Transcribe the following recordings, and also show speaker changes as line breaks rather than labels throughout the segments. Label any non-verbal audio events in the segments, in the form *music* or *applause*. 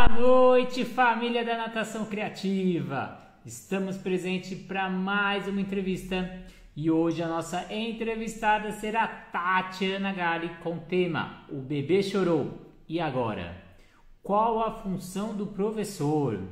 Boa noite, família da Natação Criativa! Estamos presentes para mais uma entrevista e hoje a nossa entrevistada será Tatiana Gali com o tema O Bebê Chorou. E agora? Qual a função do professor?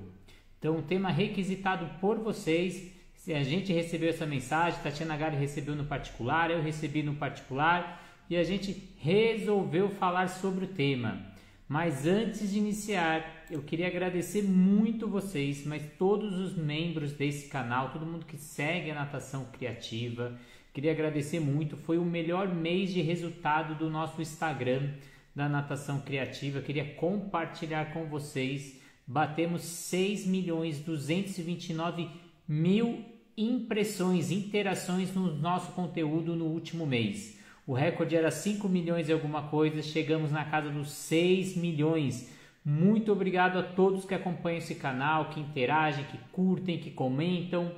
Então, tema requisitado por vocês. Se a gente recebeu essa mensagem, Tatiana Gali recebeu no particular, eu recebi no particular e a gente resolveu falar sobre o tema. Mas antes de iniciar, eu queria agradecer muito vocês, mas todos os membros desse canal, todo mundo que segue a natação criativa. Queria agradecer muito, foi o melhor mês de resultado do nosso Instagram da natação criativa. Queria compartilhar com vocês. Batemos 6 milhões 229 mil impressões, interações no nosso conteúdo no último mês. O recorde era 5 milhões e alguma coisa, chegamos na casa dos 6 milhões. Muito obrigado a todos que acompanham esse canal, que interagem, que curtem, que comentam.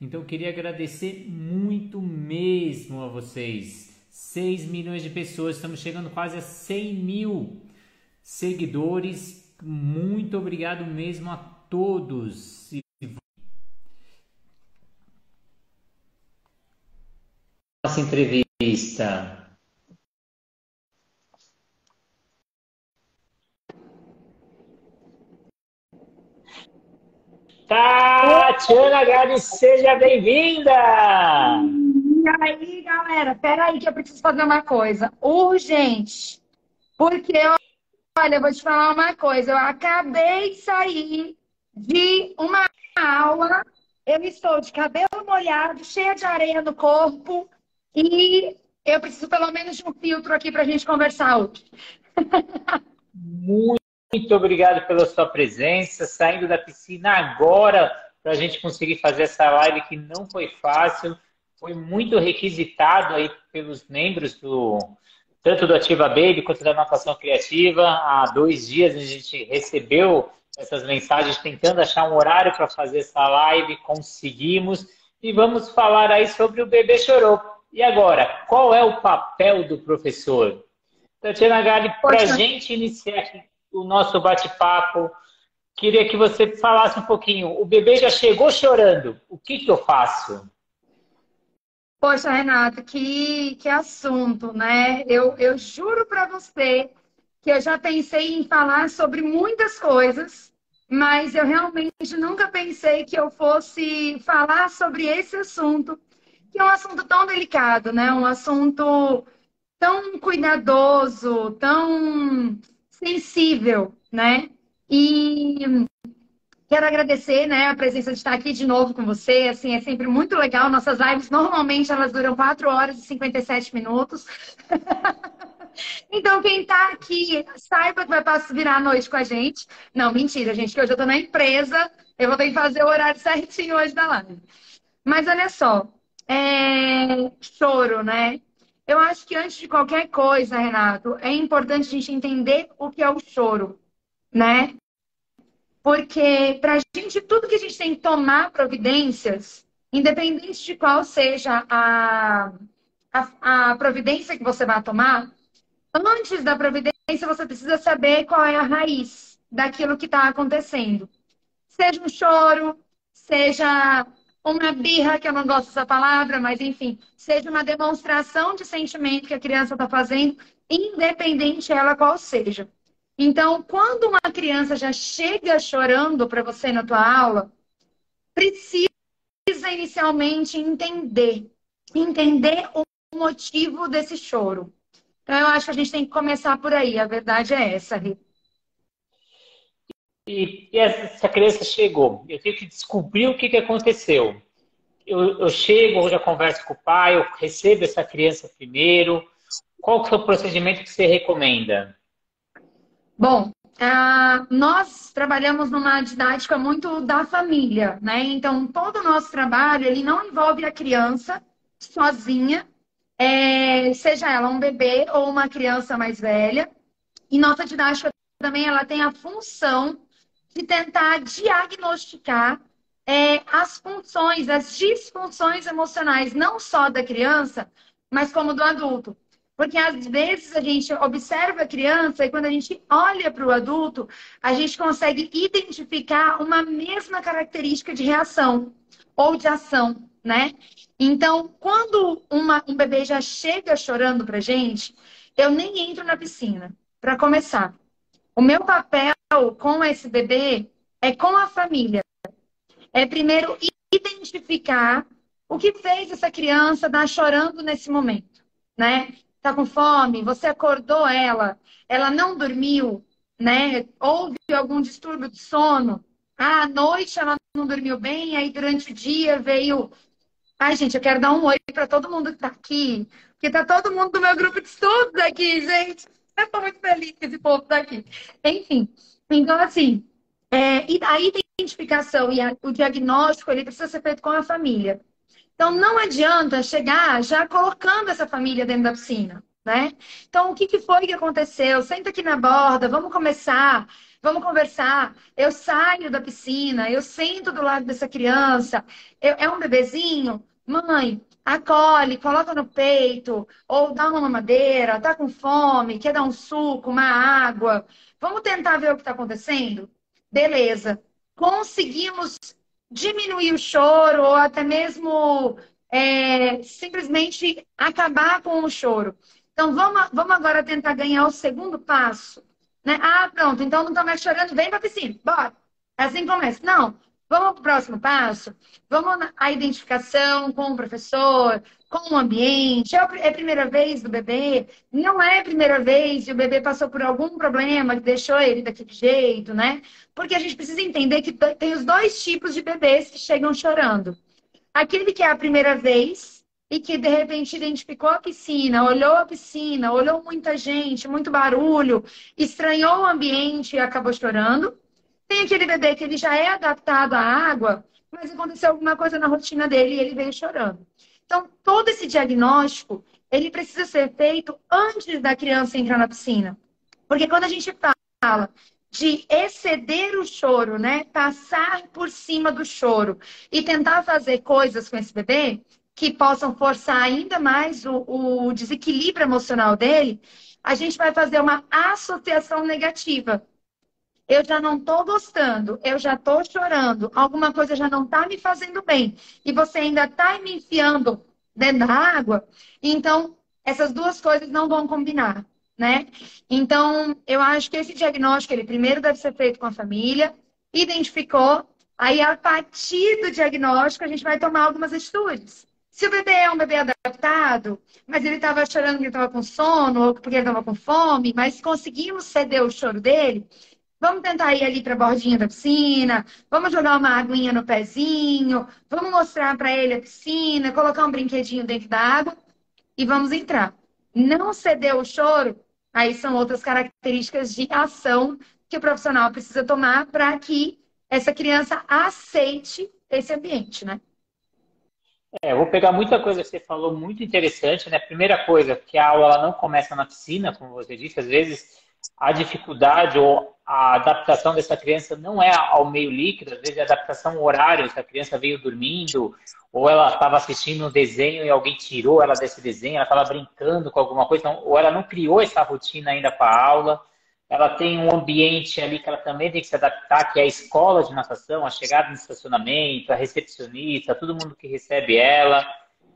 Então queria agradecer muito mesmo a vocês. 6 milhões de pessoas, estamos chegando quase a 100 mil seguidores. Muito obrigado mesmo a todos. Nossa entrevista vista. Tatiana Gade, seja bem-vinda!
E aí, galera, peraí que eu preciso fazer uma coisa urgente. Porque, olha, eu vou te falar uma coisa. Eu acabei de sair de uma aula. Eu estou de cabelo molhado, cheia de areia no corpo. E eu preciso pelo menos de um filtro aqui para a gente conversar hoje.
Muito obrigado pela sua presença, saindo da piscina agora para a gente conseguir fazer essa live que não foi fácil, foi muito requisitado aí pelos membros do tanto do Ativa Baby quanto da Natação Criativa. Há dois dias a gente recebeu essas mensagens tentando achar um horário para fazer essa live, conseguimos. E vamos falar aí sobre o Bebê Chorou. E agora, qual é o papel do professor? Tatiana Gali, para a gente iniciar o nosso bate-papo, queria que você falasse um pouquinho. O bebê já chegou chorando, o que, que eu faço?
Poxa, Renato, que, que assunto, né? Eu, eu juro para você que eu já pensei em falar sobre muitas coisas, mas eu realmente nunca pensei que eu fosse falar sobre esse assunto que é um assunto tão delicado, né? Um assunto tão cuidadoso, tão sensível, né? E quero agradecer, né, a presença de estar aqui de novo com você. Assim, é sempre muito legal. Nossas lives normalmente elas duram 4 horas e 57 minutos. *laughs* então, quem está aqui, saiba que vai virar a noite com a gente. Não, mentira, gente, que hoje eu estou na empresa. Eu vou ter que fazer o horário *laughs* certinho hoje da live. Mas olha só, é, choro, né? Eu acho que antes de qualquer coisa, Renato, é importante a gente entender o que é o choro, né? Porque para a gente, tudo que a gente tem que tomar providências, independente de qual seja a, a, a providência que você vai tomar, antes da providência você precisa saber qual é a raiz daquilo que está acontecendo. Seja um choro, seja uma birra, que eu não gosto dessa palavra, mas enfim, seja uma demonstração de sentimento que a criança está fazendo, independente ela qual seja. Então, quando uma criança já chega chorando para você na tua aula, precisa inicialmente entender, entender o motivo desse choro. Então, eu acho que a gente tem que começar por aí. A verdade é essa, Rita.
E, e essa criança chegou, eu tenho que descobrir o que, que aconteceu. Eu, eu chego, eu já converso com o pai, eu recebo essa criança primeiro. Qual que é o procedimento que você recomenda?
Bom, nós trabalhamos numa didática muito da família, né? Então, todo o nosso trabalho, ele não envolve a criança sozinha, é, seja ela um bebê ou uma criança mais velha. E nossa didática também, ela tem a função de tentar diagnosticar é, as funções, as disfunções emocionais, não só da criança, mas como do adulto. Porque às vezes a gente observa a criança e quando a gente olha para o adulto, a gente consegue identificar uma mesma característica de reação ou de ação, né? Então, quando uma, um bebê já chega chorando para gente, eu nem entro na piscina, para começar. O meu papel com esse bebê é com a família. É primeiro identificar o que fez essa criança estar chorando nesse momento, né? Tá com fome, você acordou ela, ela não dormiu, né? Houve algum distúrbio de sono. Ah, à noite ela não dormiu bem, aí durante o dia veio. Ai, gente, eu quero dar um oi para todo mundo que tá aqui, porque tá todo mundo do meu grupo de estudos aqui, gente. Eu tô muito feliz que esse povo tá aqui. Enfim, então assim, é, a identificação e a, o diagnóstico ele precisa ser feito com a família. Então, não adianta chegar já colocando essa família dentro da piscina, né? Então, o que, que foi que aconteceu? Senta aqui na borda, vamos começar, vamos conversar. Eu saio da piscina, eu sento do lado dessa criança. Eu, é um bebezinho? Mãe, acolhe, coloca no peito, ou dá uma mamadeira, tá com fome, quer dar um suco, uma água. Vamos tentar ver o que está acontecendo? Beleza. Conseguimos diminuir o choro ou até mesmo é, simplesmente acabar com o choro. Então, vamos, vamos agora tentar ganhar o segundo passo. Né? Ah, pronto, então não está mais chorando, vem para piscina, bora. Assim começa. Não, vamos para o próximo passo. Vamos à identificação com o professor, com o ambiente. É, é a primeira vez do bebê? Não é a primeira vez e o bebê passou por algum problema que deixou ele daquele jeito, né? Porque a gente precisa entender que tem os dois tipos de bebês que chegam chorando. Aquele que é a primeira vez e que de repente identificou a piscina, olhou a piscina, olhou muita gente, muito barulho, estranhou o ambiente e acabou chorando. Tem aquele bebê que ele já é adaptado à água, mas aconteceu alguma coisa na rotina dele e ele veio chorando. Então, todo esse diagnóstico, ele precisa ser feito antes da criança entrar na piscina. Porque quando a gente fala de exceder o choro, né? Passar por cima do choro e tentar fazer coisas com esse bebê que possam forçar ainda mais o, o desequilíbrio emocional dele, a gente vai fazer uma associação negativa. Eu já não estou gostando, eu já estou chorando, alguma coisa já não está me fazendo bem, e você ainda está me enfiando dentro da água, então essas duas coisas não vão combinar, né? Então, eu acho que esse diagnóstico, ele primeiro deve ser feito com a família, identificou, aí a partir do diagnóstico a gente vai tomar algumas atitudes. Se o bebê é um bebê adaptado, mas ele estava chorando porque estava com sono ou porque ele estava com fome, mas conseguimos ceder o choro dele, Vamos tentar ir ali para a bordinha da piscina, vamos jogar uma aguinha no pezinho, vamos mostrar para ele a piscina, colocar um brinquedinho dentro da água e vamos entrar. Não ceder o choro, aí são outras características de ação que o profissional precisa tomar para que essa criança aceite esse ambiente, né?
É, eu vou pegar muita coisa que você falou, muito interessante, né? Primeira coisa, que a aula não começa na piscina, como você disse, às vezes a dificuldade ou a adaptação dessa criança não é ao meio líquido, às vezes é a adaptação horário, se a criança veio dormindo, ou ela estava assistindo um desenho e alguém tirou ela desse desenho, ela estava brincando com alguma coisa, então, ou ela não criou essa rotina ainda para a aula, ela tem um ambiente ali que ela também tem que se adaptar, que é a escola de natação, a chegada no estacionamento, a recepcionista, todo mundo que recebe ela.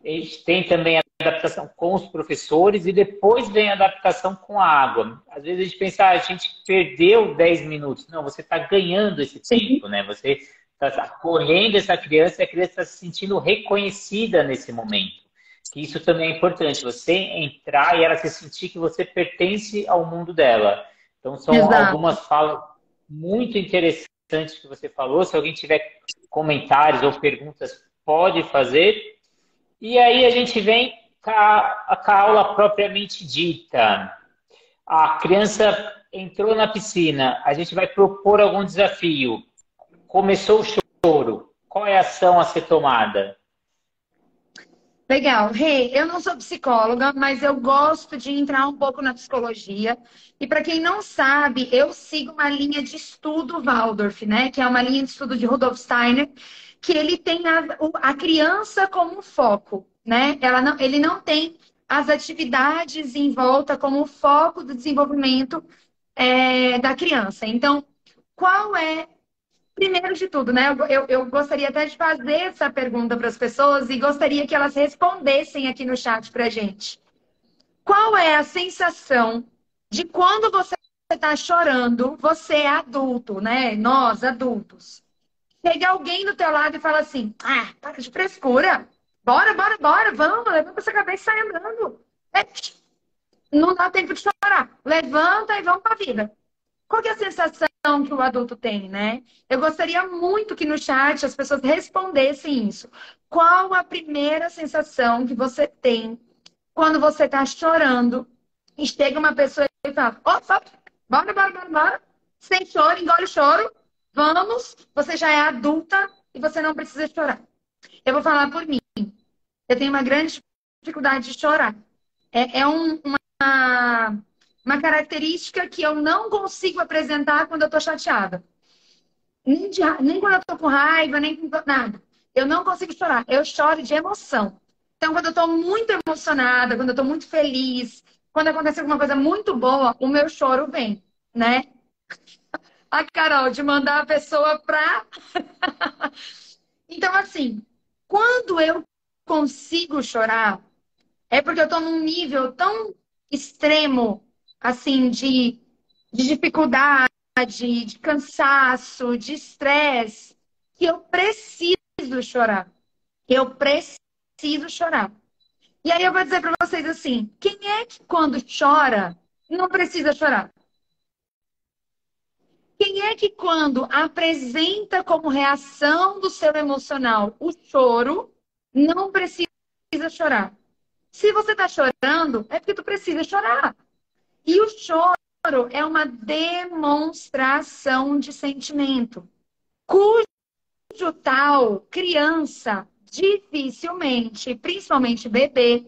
A gente tem também a adaptação com os professores e depois vem a adaptação com a água. Às vezes a gente pensa, ah, a gente perdeu 10 minutos. Não, você está ganhando esse tempo, né? Você está acolhendo essa criança e a criança está se sentindo reconhecida nesse momento. Que isso também é importante, você entrar e ela se sentir que você pertence ao mundo dela. Então são Exato. algumas falas muito interessantes que você falou. Se alguém tiver comentários ou perguntas, pode fazer. E aí a gente vem a, a aula propriamente dita. A criança entrou na piscina, a gente vai propor algum desafio. Começou o choro. Qual é a ação a ser tomada?
Legal. Rei, hey, eu não sou psicóloga, mas eu gosto de entrar um pouco na psicologia. E para quem não sabe, eu sigo uma linha de estudo Waldorf, né? Que é uma linha de estudo de Rudolf Steiner, que ele tem a, a criança como foco, né? Ela não, ele não tem as atividades em volta como foco do desenvolvimento é, da criança. Então, qual é primeiro de tudo, né? Eu, eu, gostaria até de fazer essa pergunta para as pessoas e gostaria que elas respondessem aqui no chat para gente. Qual é a sensação de quando você está chorando, você é adulto, né? Nós, adultos. Chega alguém do teu lado e fala assim: ah, para de frescura. Bora, bora, bora, vamos, levanta essa cabeça e sai andando. É, não dá tempo de chorar. Levanta e vamos para a vida. Qual é a sensação que o adulto tem, né? Eu gostaria muito que no chat as pessoas respondessem isso. Qual a primeira sensação que você tem quando você está chorando e chega uma pessoa e fala: opa, bora, bora, bora, bora. Sem choro, engole o choro. Vamos, você já é adulta e você não precisa chorar. Eu vou falar por mim. Eu tenho uma grande dificuldade de chorar. É, é um, uma uma característica que eu não consigo apresentar quando eu estou chateada. Nem, de, nem quando eu estou com raiva, nem nada. Eu não consigo chorar. Eu choro de emoção. Então, quando eu estou muito emocionada, quando eu estou muito feliz, quando acontece alguma coisa muito boa, o meu choro vem, né? A Carol, de mandar a pessoa pra. *laughs* então, assim, quando eu consigo chorar, é porque eu estou num nível tão extremo assim, de, de dificuldade, de cansaço, de estresse, que eu preciso chorar. Eu preciso chorar. E aí eu vou dizer para vocês assim: quem é que quando chora não precisa chorar? Quem é que quando apresenta como reação do seu emocional o choro não precisa chorar? Se você está chorando, é porque tu precisa chorar. E o choro é uma demonstração de sentimento, cujo tal criança dificilmente, principalmente bebê.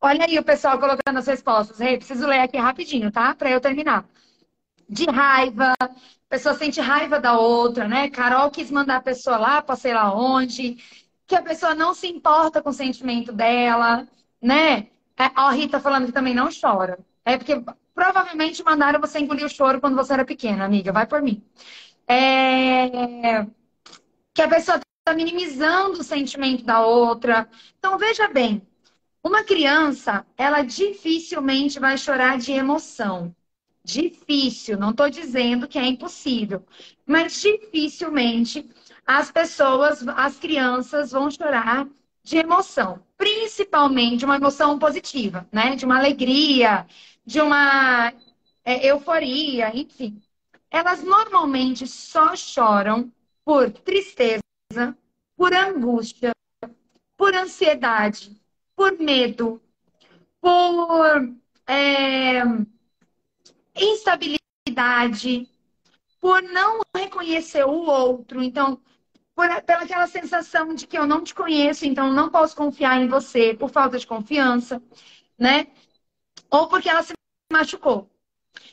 Olha aí o pessoal colocando as respostas. Hey, preciso ler aqui rapidinho, tá? Para eu terminar. De raiva, a pessoa sente raiva da outra, né? Carol quis mandar a pessoa lá para sei lá onde, que a pessoa não se importa com o sentimento dela, né? É, a Rita falando que também não chora. É porque provavelmente mandaram você engolir o choro quando você era pequena, amiga. Vai por mim. É... Que a pessoa está minimizando o sentimento da outra. Então, veja bem. Uma criança, ela dificilmente vai chorar de emoção. Difícil, não estou dizendo que é impossível, mas dificilmente as pessoas, as crianças vão chorar de emoção, principalmente uma emoção positiva, né? De uma alegria, de uma é, euforia, enfim. Elas normalmente só choram por tristeza, por angústia, por ansiedade, por medo, por é, instabilidade, por não reconhecer o outro. Então, por, pela aquela sensação de que eu não te conheço, então não posso confiar em você, por falta de confiança, né? ou porque ela se machucou.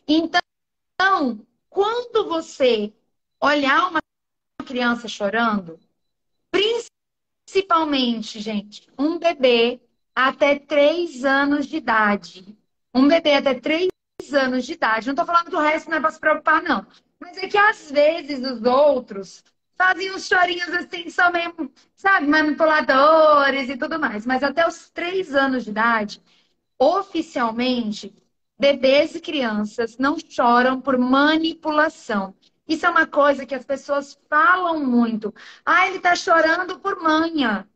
Então, quando você olhar uma criança chorando, principalmente, gente, um bebê até 3 anos de idade. Um bebê até 3 anos de idade. Não estou falando que o resto não é para se preocupar, não. Mas é que às vezes os outros fazem uns chorinhos assim, só mesmo, sabe, manipuladores e tudo mais. Mas até os 3 anos de idade, oficialmente, bebês e crianças não choram por manipulação. Isso é uma coisa que as pessoas falam muito. Ah, ele está chorando por manha.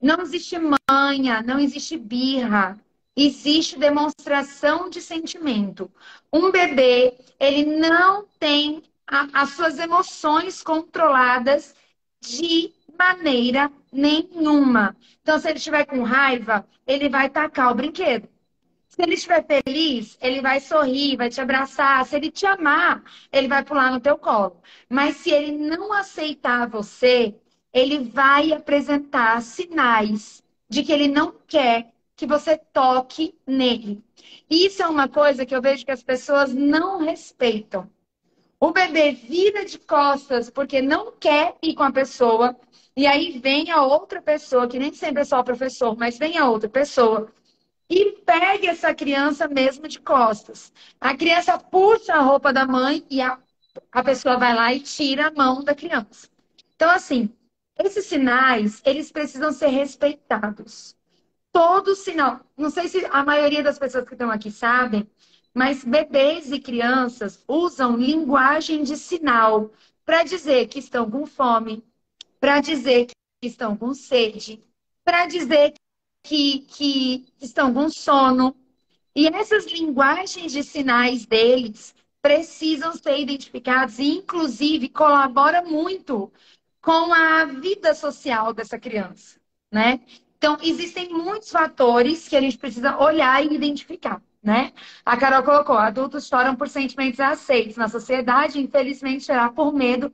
Não existe manha, não existe birra. Existe demonstração de sentimento. Um bebê, ele não tem a, as suas emoções controladas de maneira nenhuma. Então, se ele estiver com raiva, ele vai tacar o brinquedo. Se ele estiver feliz, ele vai sorrir, vai te abraçar. Se ele te amar, ele vai pular no teu colo. Mas se ele não aceitar você, ele vai apresentar sinais de que ele não quer que você toque nele. Isso é uma coisa que eu vejo que as pessoas não respeitam. O bebê vira de costas porque não quer ir com a pessoa, e aí vem a outra pessoa, que nem sempre é só o professor, mas vem a outra pessoa e pegue essa criança mesmo de costas. A criança puxa a roupa da mãe e a, a pessoa vai lá e tira a mão da criança. Então, assim, esses sinais, eles precisam ser respeitados. Todo sinal, não sei se a maioria das pessoas que estão aqui sabem, mas bebês e crianças usam linguagem de sinal para dizer que estão com fome, para dizer que estão com sede, para dizer que, que estão com sono. E essas linguagens de sinais deles precisam ser identificadas e, inclusive, colabora muito com a vida social dessa criança, né? Então, existem muitos fatores que a gente precisa olhar e identificar, né? A Carol colocou, adultos choram por sentimentos aceitos. Na sociedade, infelizmente, chorar por medo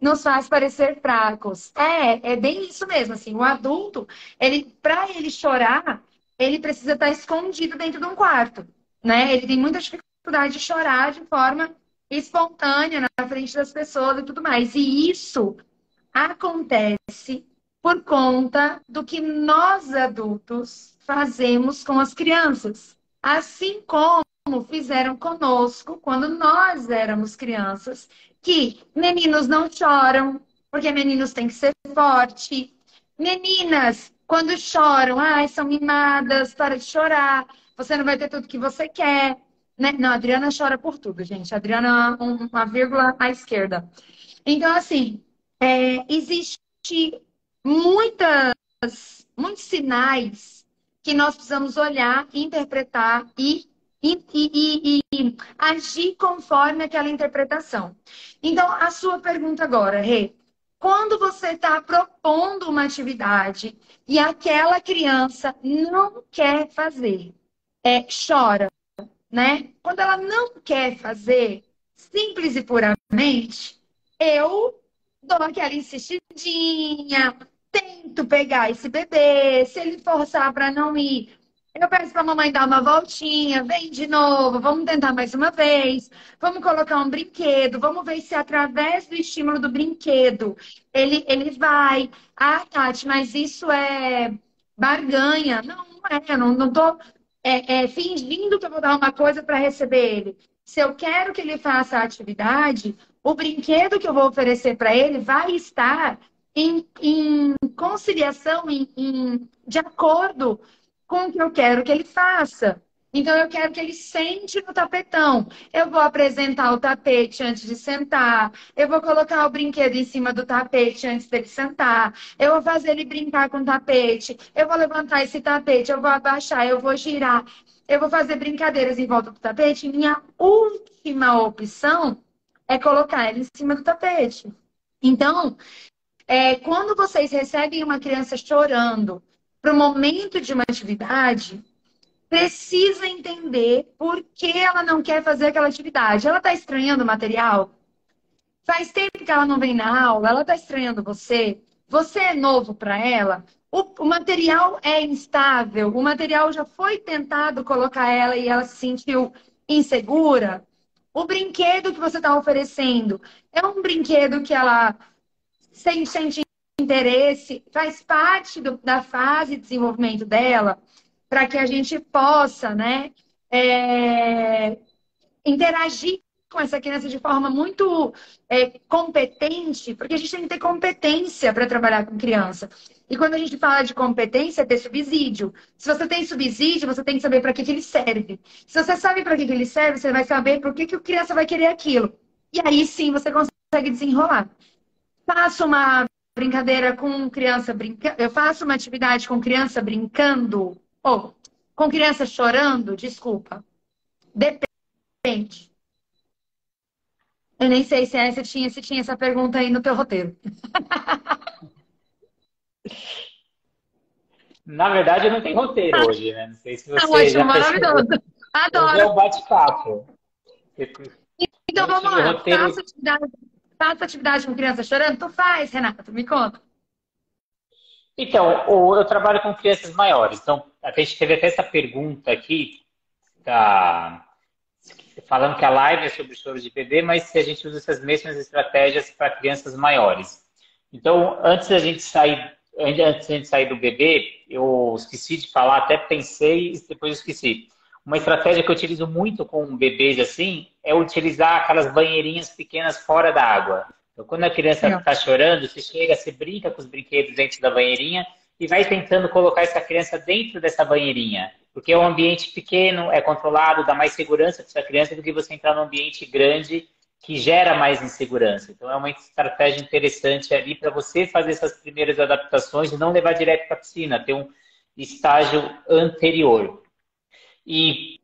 nos faz parecer fracos. É, é bem isso mesmo, assim, o adulto, ele, para ele chorar, ele precisa estar escondido dentro de um quarto, né? Ele tem muita dificuldade de chorar de forma espontânea na frente das pessoas e tudo mais. E isso acontece por conta do que nós adultos fazemos com as crianças. Assim como fizeram conosco quando nós éramos crianças que meninos não choram, porque meninos têm que ser forte. Meninas, quando choram, ai, são mimadas, para de chorar, você não vai ter tudo que você quer. Né? Não, a Adriana chora por tudo, gente. A Adriana, uma vírgula à esquerda. Então, assim, é, existe muitas, muitos sinais que nós precisamos olhar, interpretar e e, e, e, agir conforme aquela interpretação. Então, a sua pergunta agora, Rê, quando você está propondo uma atividade e aquela criança não quer fazer, é, chora, né? Quando ela não quer fazer, simples e puramente, eu dou aquela insistidinha, tento pegar esse bebê, se ele forçar para não ir, eu peço para a mamãe dar uma voltinha, vem de novo, vamos tentar mais uma vez, vamos colocar um brinquedo, vamos ver se através do estímulo do brinquedo ele, ele vai. Ah, Tati, mas isso é barganha. Não, não é, eu não, não tô é, é, fingindo que eu vou dar uma coisa para receber ele. Se eu quero que ele faça a atividade, o brinquedo que eu vou oferecer para ele vai estar em, em conciliação, em, em, de acordo com o que eu quero que ele faça. Então, eu quero que ele sente no tapetão. Eu vou apresentar o tapete antes de sentar. Eu vou colocar o brinquedo em cima do tapete antes dele sentar. Eu vou fazer ele brincar com o tapete. Eu vou levantar esse tapete. Eu vou abaixar. Eu vou girar. Eu vou fazer brincadeiras em volta do tapete. Minha última opção é colocar ele em cima do tapete. Então, é, quando vocês recebem uma criança chorando, para o momento de uma atividade, precisa entender por que ela não quer fazer aquela atividade. Ela está estranhando o material? Faz tempo que ela não vem na aula, ela está estranhando você? Você é novo para ela? O, o, material é instável, o material já foi tentado colocar ela e ela se sentiu insegura. O brinquedo que você está oferecendo é um brinquedo que ela sente interesse, faz parte do, da fase de desenvolvimento dela, para que a gente possa, né, é, interagir com essa criança de forma muito é, competente, porque a gente tem que ter competência para trabalhar com criança. E quando a gente fala de competência, é ter subsídio. Se você tem subsídio, você tem que saber para que, que ele serve. Se você sabe para que, que ele serve, você vai saber por que, que a criança vai querer aquilo. E aí sim você consegue desenrolar. Faça uma brincadeira com criança brincando. Eu faço uma atividade com criança brincando. Ou com criança chorando, desculpa. Depende. Eu nem sei se, se, tinha, se tinha essa pergunta aí no teu roteiro. *laughs*
Na verdade, não tem roteiro ah. hoje, né? Não sei se você.
Tá ótimo, maravilhoso. Adoro.
É um bate-papo.
Então vamos lá. Roteiro... Faça atividade Faça atividade com criança chorando? Tu faz, Renato, me conta.
Então, eu trabalho com crianças maiores. Então, a gente teve até essa pergunta aqui, tá, falando que a live é sobre choro de bebê, mas se a gente usa essas mesmas estratégias para crianças maiores. Então, antes da gente sair antes de sair do bebê, eu esqueci de falar, até pensei e depois esqueci. Uma estratégia que eu utilizo muito com bebês assim é utilizar aquelas banheirinhas pequenas fora da água. Então, quando a criança está chorando, você chega, você brinca com os brinquedos dentro da banheirinha e vai tentando colocar essa criança dentro dessa banheirinha. Porque é um ambiente pequeno, é controlado, dá mais segurança para essa criança do que você entrar num ambiente grande que gera mais insegurança. Então, é uma estratégia interessante ali para você fazer essas primeiras adaptações e não levar direto para a piscina, ter um estágio anterior. E,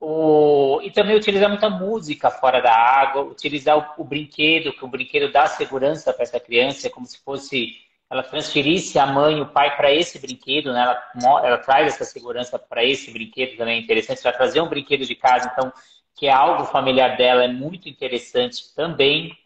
o, e também utilizar muita música fora da água, utilizar o, o brinquedo, que o brinquedo dá segurança para essa criança, é como se fosse ela transferisse a mãe e o pai para esse brinquedo, né? ela, ela traz essa segurança para esse brinquedo também é interessante, vai trazer um brinquedo de casa, então que é algo familiar dela, é muito interessante também.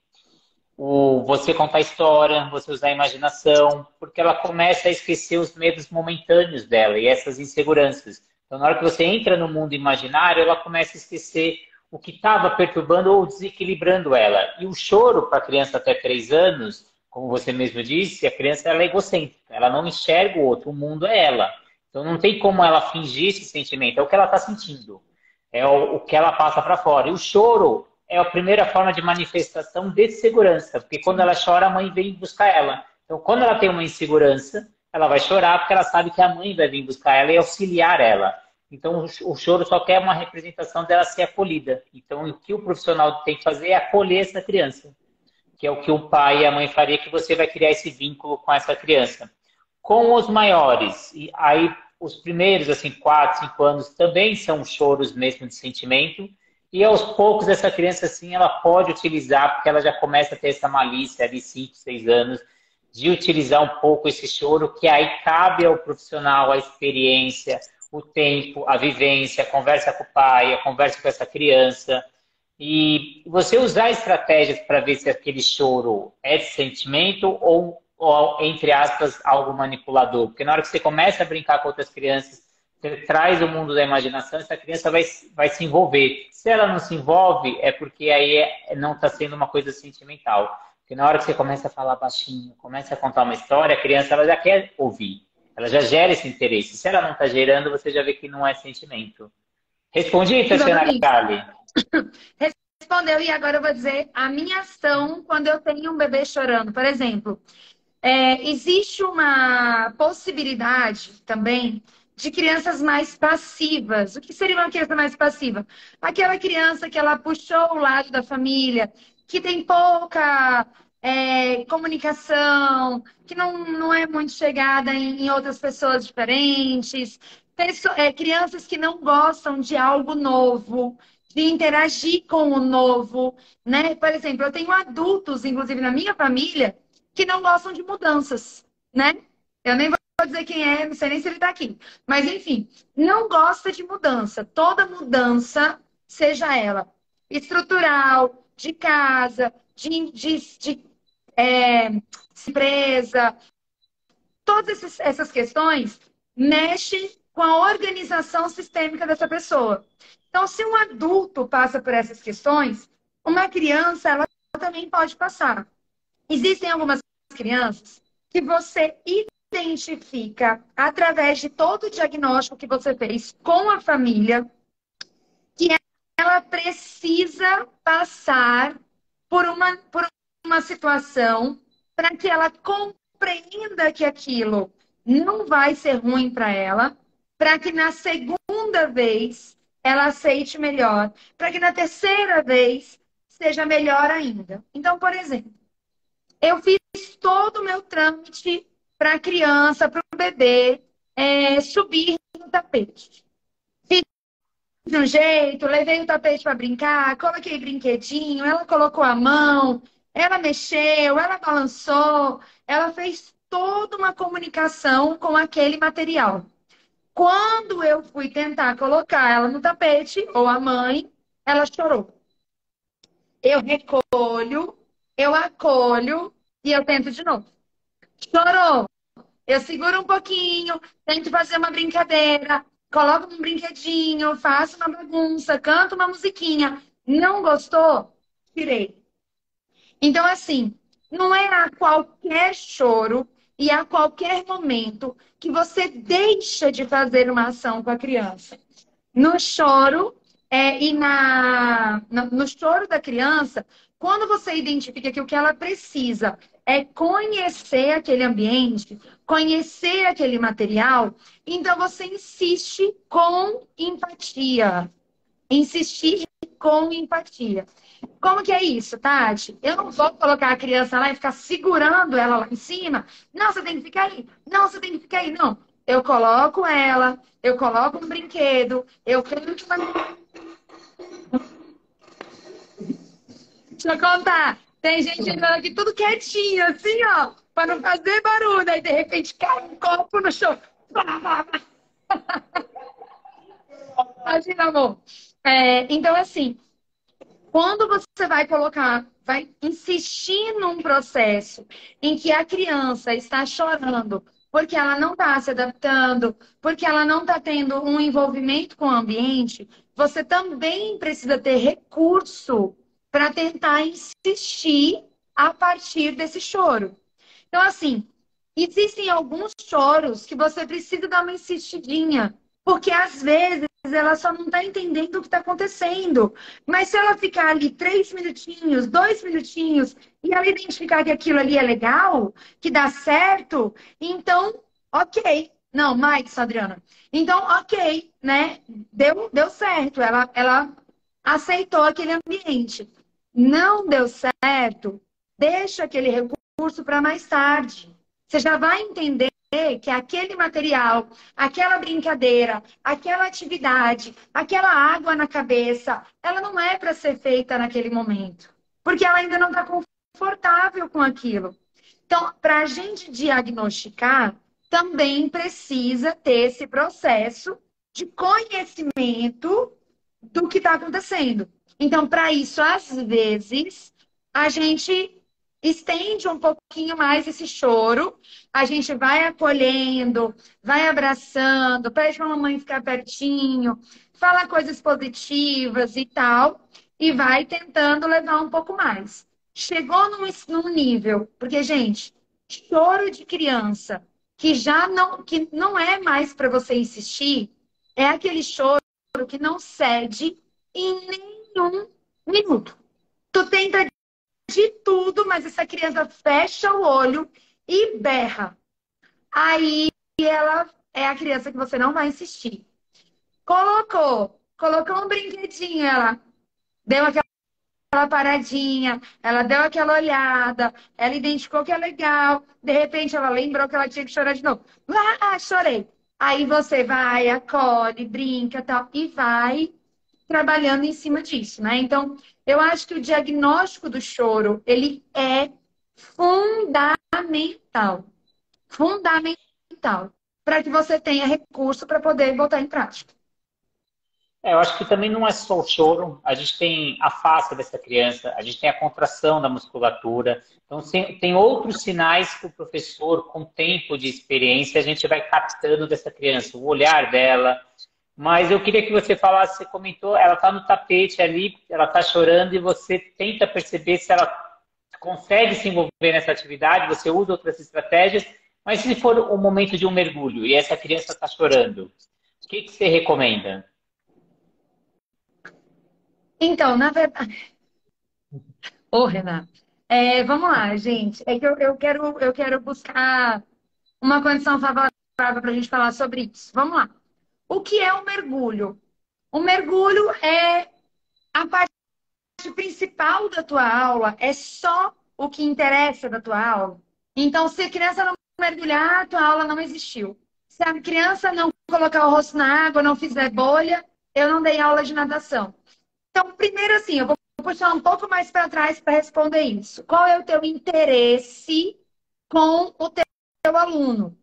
O, você contar história, você usar a imaginação, porque ela começa a esquecer os medos momentâneos dela e essas inseguranças. Então, na hora que você entra no mundo imaginário, ela começa a esquecer o que estava perturbando ou desequilibrando ela. E o choro para a criança até três anos, como você mesmo disse, a criança ela é egocêntrica, ela não enxerga o outro, o mundo é ela. Então não tem como ela fingir esse sentimento, é o que ela está sentindo é o, o que ela passa para fora. E o choro é a primeira forma de manifestação de segurança, porque quando ela chora, a mãe vem buscar ela. Então, quando ela tem uma insegurança, ela vai chorar porque ela sabe que a mãe vai vir buscar ela e auxiliar ela. Então, o choro só quer uma representação dela ser acolhida. Então, o que o profissional tem que fazer é acolher essa criança, que é o que o pai e a mãe faria, que você vai criar esse vínculo com essa criança. Com os maiores, e aí os primeiros, assim, quatro, cinco anos também são choros mesmo de sentimento. E aos poucos essa criança, assim, ela pode utilizar, porque ela já começa a ter essa malícia de cinco, seis anos, de utilizar um pouco esse choro, que aí cabe ao profissional a experiência, o tempo, a vivência, a conversa com o pai, a conversa com essa criança. E você usar estratégias para ver se aquele choro é sentimento ou ou, entre aspas, algo manipulador. Porque na hora que você começa a brincar com outras crianças, você traz o mundo da imaginação, essa criança vai, vai se envolver. Se ela não se envolve, é porque aí é, não está sendo uma coisa sentimental. Porque na hora que você começa a falar baixinho, começa a contar uma história, a criança ela já quer ouvir. Ela já gera esse interesse. Se ela não está gerando, você já vê que não é sentimento. Respondi, Tatiana Kali?
Respondeu, e agora eu vou dizer a minha ação quando eu tenho um bebê chorando. Por exemplo, é, existe uma possibilidade também de crianças mais passivas. O que seria uma criança mais passiva? Aquela criança que ela puxou o lado da família, que tem pouca é, comunicação, que não, não é muito chegada em, em outras pessoas diferentes, é, crianças que não gostam de algo novo, de interagir com o novo, né? Por exemplo, eu tenho adultos, inclusive na minha família, que não gostam de mudanças, né? Eu nem vou dizer quem é, não sei nem se ele está aqui. Mas, enfim, não gosta de mudança. Toda mudança, seja ela estrutural, de casa, de, de, de é, empresa, todas essas, essas questões mexem com a organização sistêmica dessa pessoa. Então, se um adulto passa por essas questões, uma criança ela também pode passar. Existem algumas crianças que você identifica através de todo o diagnóstico que você fez com a família ela precisa passar por uma, por uma situação para que ela compreenda que aquilo não vai ser ruim para ela, para que na segunda vez ela aceite melhor, para que na terceira vez seja melhor ainda. Então, por exemplo, eu fiz todo o meu trâmite para a criança, para o bebê, é, subir no tapete. Um jeito, levei o tapete para brincar, coloquei brinquedinho, ela colocou a mão, ela mexeu, ela balançou, ela fez toda uma comunicação com aquele material. Quando eu fui tentar colocar ela no tapete, ou a mãe, ela chorou. Eu recolho eu acolho e eu tento de novo. Chorou. Eu seguro um pouquinho, tento fazer uma brincadeira, coloco um brinquedinho, faço uma bagunça, canto uma musiquinha. Não gostou? Tirei. Então, assim, não é a qualquer choro e a qualquer momento que você deixa de fazer uma ação com a criança. No choro é, e na, no choro da criança, quando você identifica que o que ela precisa é conhecer aquele ambiente, conhecer aquele material, então você insiste com empatia. Insistir com empatia. Como que é isso, Tati? Eu não vou colocar a criança lá e ficar segurando ela lá em cima. Não, você tem que ficar aí. Não, você tem que ficar aí. Não. Eu coloco ela, eu coloco um brinquedo, eu canto uma... Deixa eu contar. Tem gente andando aqui tudo quietinho, assim, ó, para não fazer barulho. Aí, de repente, cai um copo no chão. *laughs* Imagina, amor. É, então, assim, quando você vai colocar, vai insistir num processo em que a criança está chorando porque ela não está se adaptando, porque ela não está tendo um envolvimento com o ambiente, você também precisa ter recurso para tentar insistir a partir desse choro. Então, assim, existem alguns choros que você precisa dar uma insistidinha, porque às vezes ela só não está entendendo o que está acontecendo. Mas se ela ficar ali três minutinhos, dois minutinhos, e ela identificar que aquilo ali é legal, que dá certo, então, ok. Não, mais, Adriana. Então, ok, né? Deu, deu certo. Ela, ela aceitou aquele ambiente. Não deu certo, deixa aquele recurso para mais tarde. Você já vai entender que aquele material, aquela brincadeira, aquela atividade, aquela água na cabeça, ela não é para ser feita naquele momento, porque ela ainda não está confortável com aquilo. Então, para a gente diagnosticar, também precisa ter esse processo de conhecimento do que está acontecendo. Então, para isso, às vezes, a gente estende um pouquinho mais esse choro, a gente vai acolhendo, vai abraçando, pede para a mamãe ficar pertinho, fala coisas positivas e tal, e vai tentando levar um pouco mais. Chegou num, num nível, porque, gente, choro de criança que já não, que não é mais para você insistir, é aquele choro que não cede em nenhum minuto. Tu tenta de tudo, mas essa criança fecha o olho e berra. Aí ela é a criança que você não vai insistir. Colocou, colocou um brinquedinho, ela deu aquela paradinha, ela deu aquela olhada, ela identificou que é legal, de repente ela lembrou que ela tinha que chorar de novo. Ah, chorei. Aí você vai, acolhe, brinca tal, e vai trabalhando em cima disso, né? Então, eu acho que o diagnóstico do choro, ele é fundamental. Fundamental. Para que você tenha recurso para poder botar em prática.
É, eu acho que também não é só o choro, a gente tem a face dessa criança, a gente tem a contração da musculatura. Então, tem outros sinais que o professor, com tempo de experiência, a gente vai captando dessa criança. O olhar dela, mas eu queria que você falasse, você comentou, ela está no tapete ali, ela está chorando e você tenta perceber se ela consegue se envolver nessa atividade, você usa outras estratégias, mas se for o momento de um mergulho e essa criança está chorando, o que, que você recomenda?
Então, na verdade. *laughs* Ô, Renato. É, vamos lá, gente. É que eu, eu, quero, eu quero buscar uma condição favorável para a gente falar sobre isso. Vamos lá. O que é o mergulho? O mergulho é a parte principal da tua aula, é só o que interessa da tua aula. Então, se a criança não mergulhar, a tua aula não existiu. Se a criança não colocar o rosto na água, não fizer bolha, eu não dei aula de natação. Então, primeiro assim, eu vou puxar um pouco mais para trás para responder isso. Qual é o teu interesse com o teu aluno?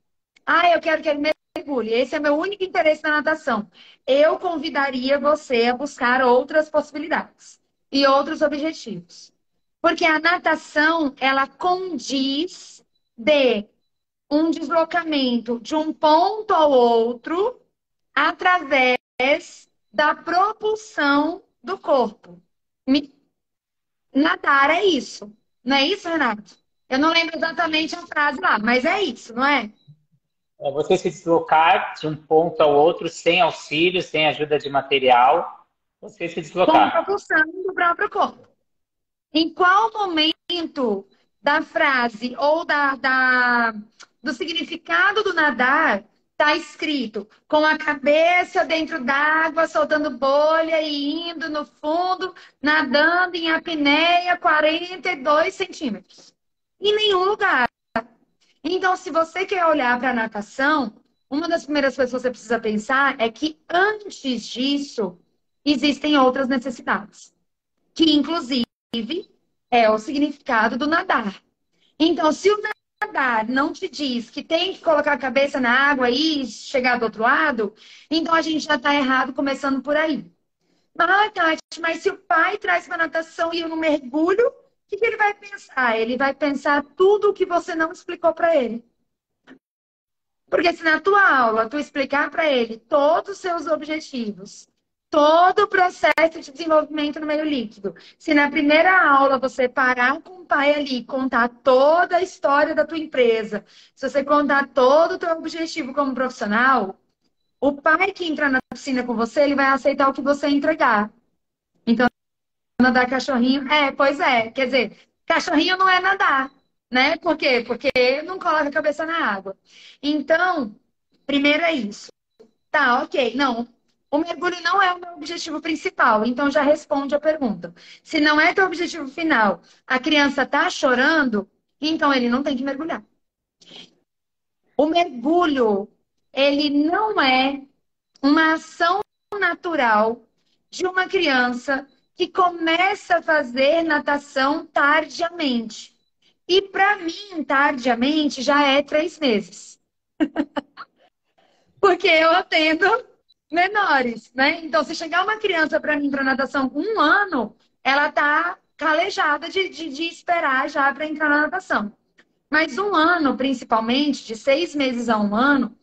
Ah, eu quero que ele mergulhe. Esse é meu único interesse na natação. Eu convidaria você a buscar outras possibilidades e outros objetivos. Porque a natação, ela condiz de um deslocamento de um ponto ao outro através da propulsão do corpo. Nadar é isso. Não é isso, Renato? Eu não lembro exatamente a frase lá, mas é isso, não é?
É você se deslocar de um ponto ao outro sem auxílio, sem ajuda de material, você se deslocar.
Com propulsão do próprio corpo. Em qual momento da frase ou da, da do significado do nadar está escrito com a cabeça dentro d'água, soltando bolha e indo no fundo, nadando em apneia 42 centímetros. Em nenhum lugar. Então, se você quer olhar para a natação, uma das primeiras coisas que você precisa pensar é que antes disso existem outras necessidades, que inclusive é o significado do nadar. Então, se o nadar não te diz que tem que colocar a cabeça na água e chegar do outro lado, então a gente já está errado começando por aí. Ah, Tati, mas se o pai traz uma natação e eu não mergulho, que, que ele vai pensar? Ele vai pensar tudo o que você não explicou para ele. Porque se na tua aula tu explicar para ele todos os seus objetivos, todo o processo de desenvolvimento no meio líquido, se na primeira aula você parar com o pai ali, contar toda a história da tua empresa, se você contar todo o teu objetivo como profissional, o pai que entra na piscina com você, ele vai aceitar o que você entregar. Então, Nadar cachorrinho. É, pois é. Quer dizer, cachorrinho não é nadar, né? Por quê? Porque não coloca a cabeça na água. Então, primeiro é isso. Tá, ok. Não, o mergulho não é o meu objetivo principal, então já responde a pergunta. Se não é teu objetivo final, a criança tá chorando, então ele não tem que mergulhar. O mergulho, ele não é uma ação natural de uma criança que começa a fazer natação tardiamente. E para mim, tardiamente, já é três meses. *laughs* Porque eu atendo menores, né? Então, se chegar uma criança para mim para natação com um ano, ela tá calejada de, de, de esperar já para entrar na natação. Mas um ano, principalmente, de seis meses a um ano,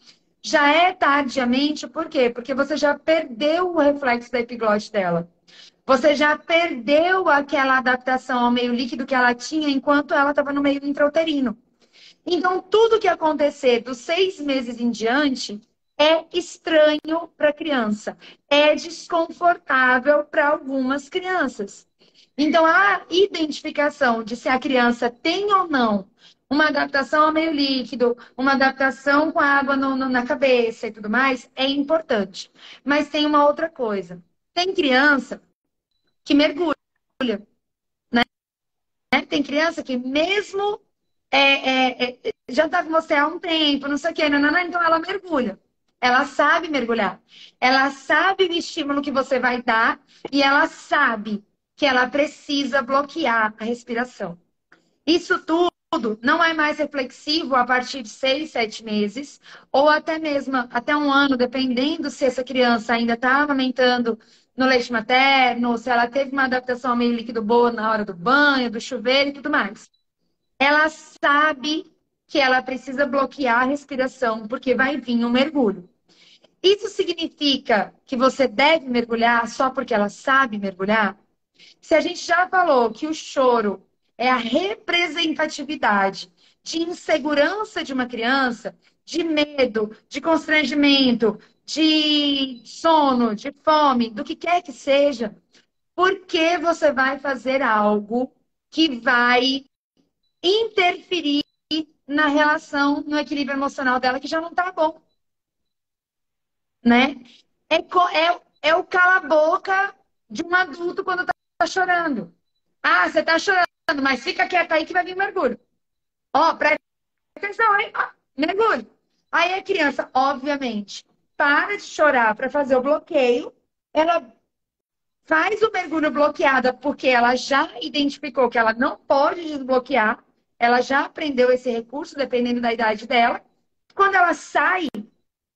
já é tardiamente, por quê? Porque você já perdeu o reflexo da epiglote dela. Você já perdeu aquela adaptação ao meio líquido que ela tinha enquanto ela estava no meio intrauterino. Então, tudo que acontecer dos seis meses em diante é estranho para a criança, é desconfortável para algumas crianças. Então, a identificação de se a criança tem ou não uma adaptação ao meio líquido, uma adaptação com a água no, no, na cabeça e tudo mais, é importante. Mas tem uma outra coisa. Tem criança que mergulha. Né? Tem criança que mesmo é, é, é, já está com você há um tempo, não sei o quê, não, não, não, então ela mergulha. Ela sabe mergulhar. Ela sabe o estímulo que você vai dar e ela sabe que ela precisa bloquear a respiração. Isso tudo não é mais reflexivo a partir de seis, sete meses, ou até mesmo até um ano, dependendo se essa criança ainda está amamentando no leite materno, se ela teve uma adaptação ao meio líquido boa na hora do banho, do chuveiro e tudo mais. Ela sabe que ela precisa bloquear a respiração, porque vai vir um mergulho. Isso significa que você deve mergulhar só porque ela sabe mergulhar? Se a gente já falou que o choro é a representatividade de insegurança de uma criança, de medo, de constrangimento, de sono, de fome, do que quer que seja, por que você vai fazer algo que vai interferir na relação, no equilíbrio emocional dela, que já não tá bom? Né? É, é, é o cala-boca de um adulto quando tá, tá chorando. Ah, você tá chorando, mas fica quieta aí que vai vir mergulho. Ó, oh, presta atenção aí, ó, mergulho. Aí a criança, obviamente, para de chorar para fazer o bloqueio, ela faz o mergulho bloqueada porque ela já identificou que ela não pode desbloquear, ela já aprendeu esse recurso, dependendo da idade dela. Quando ela sai,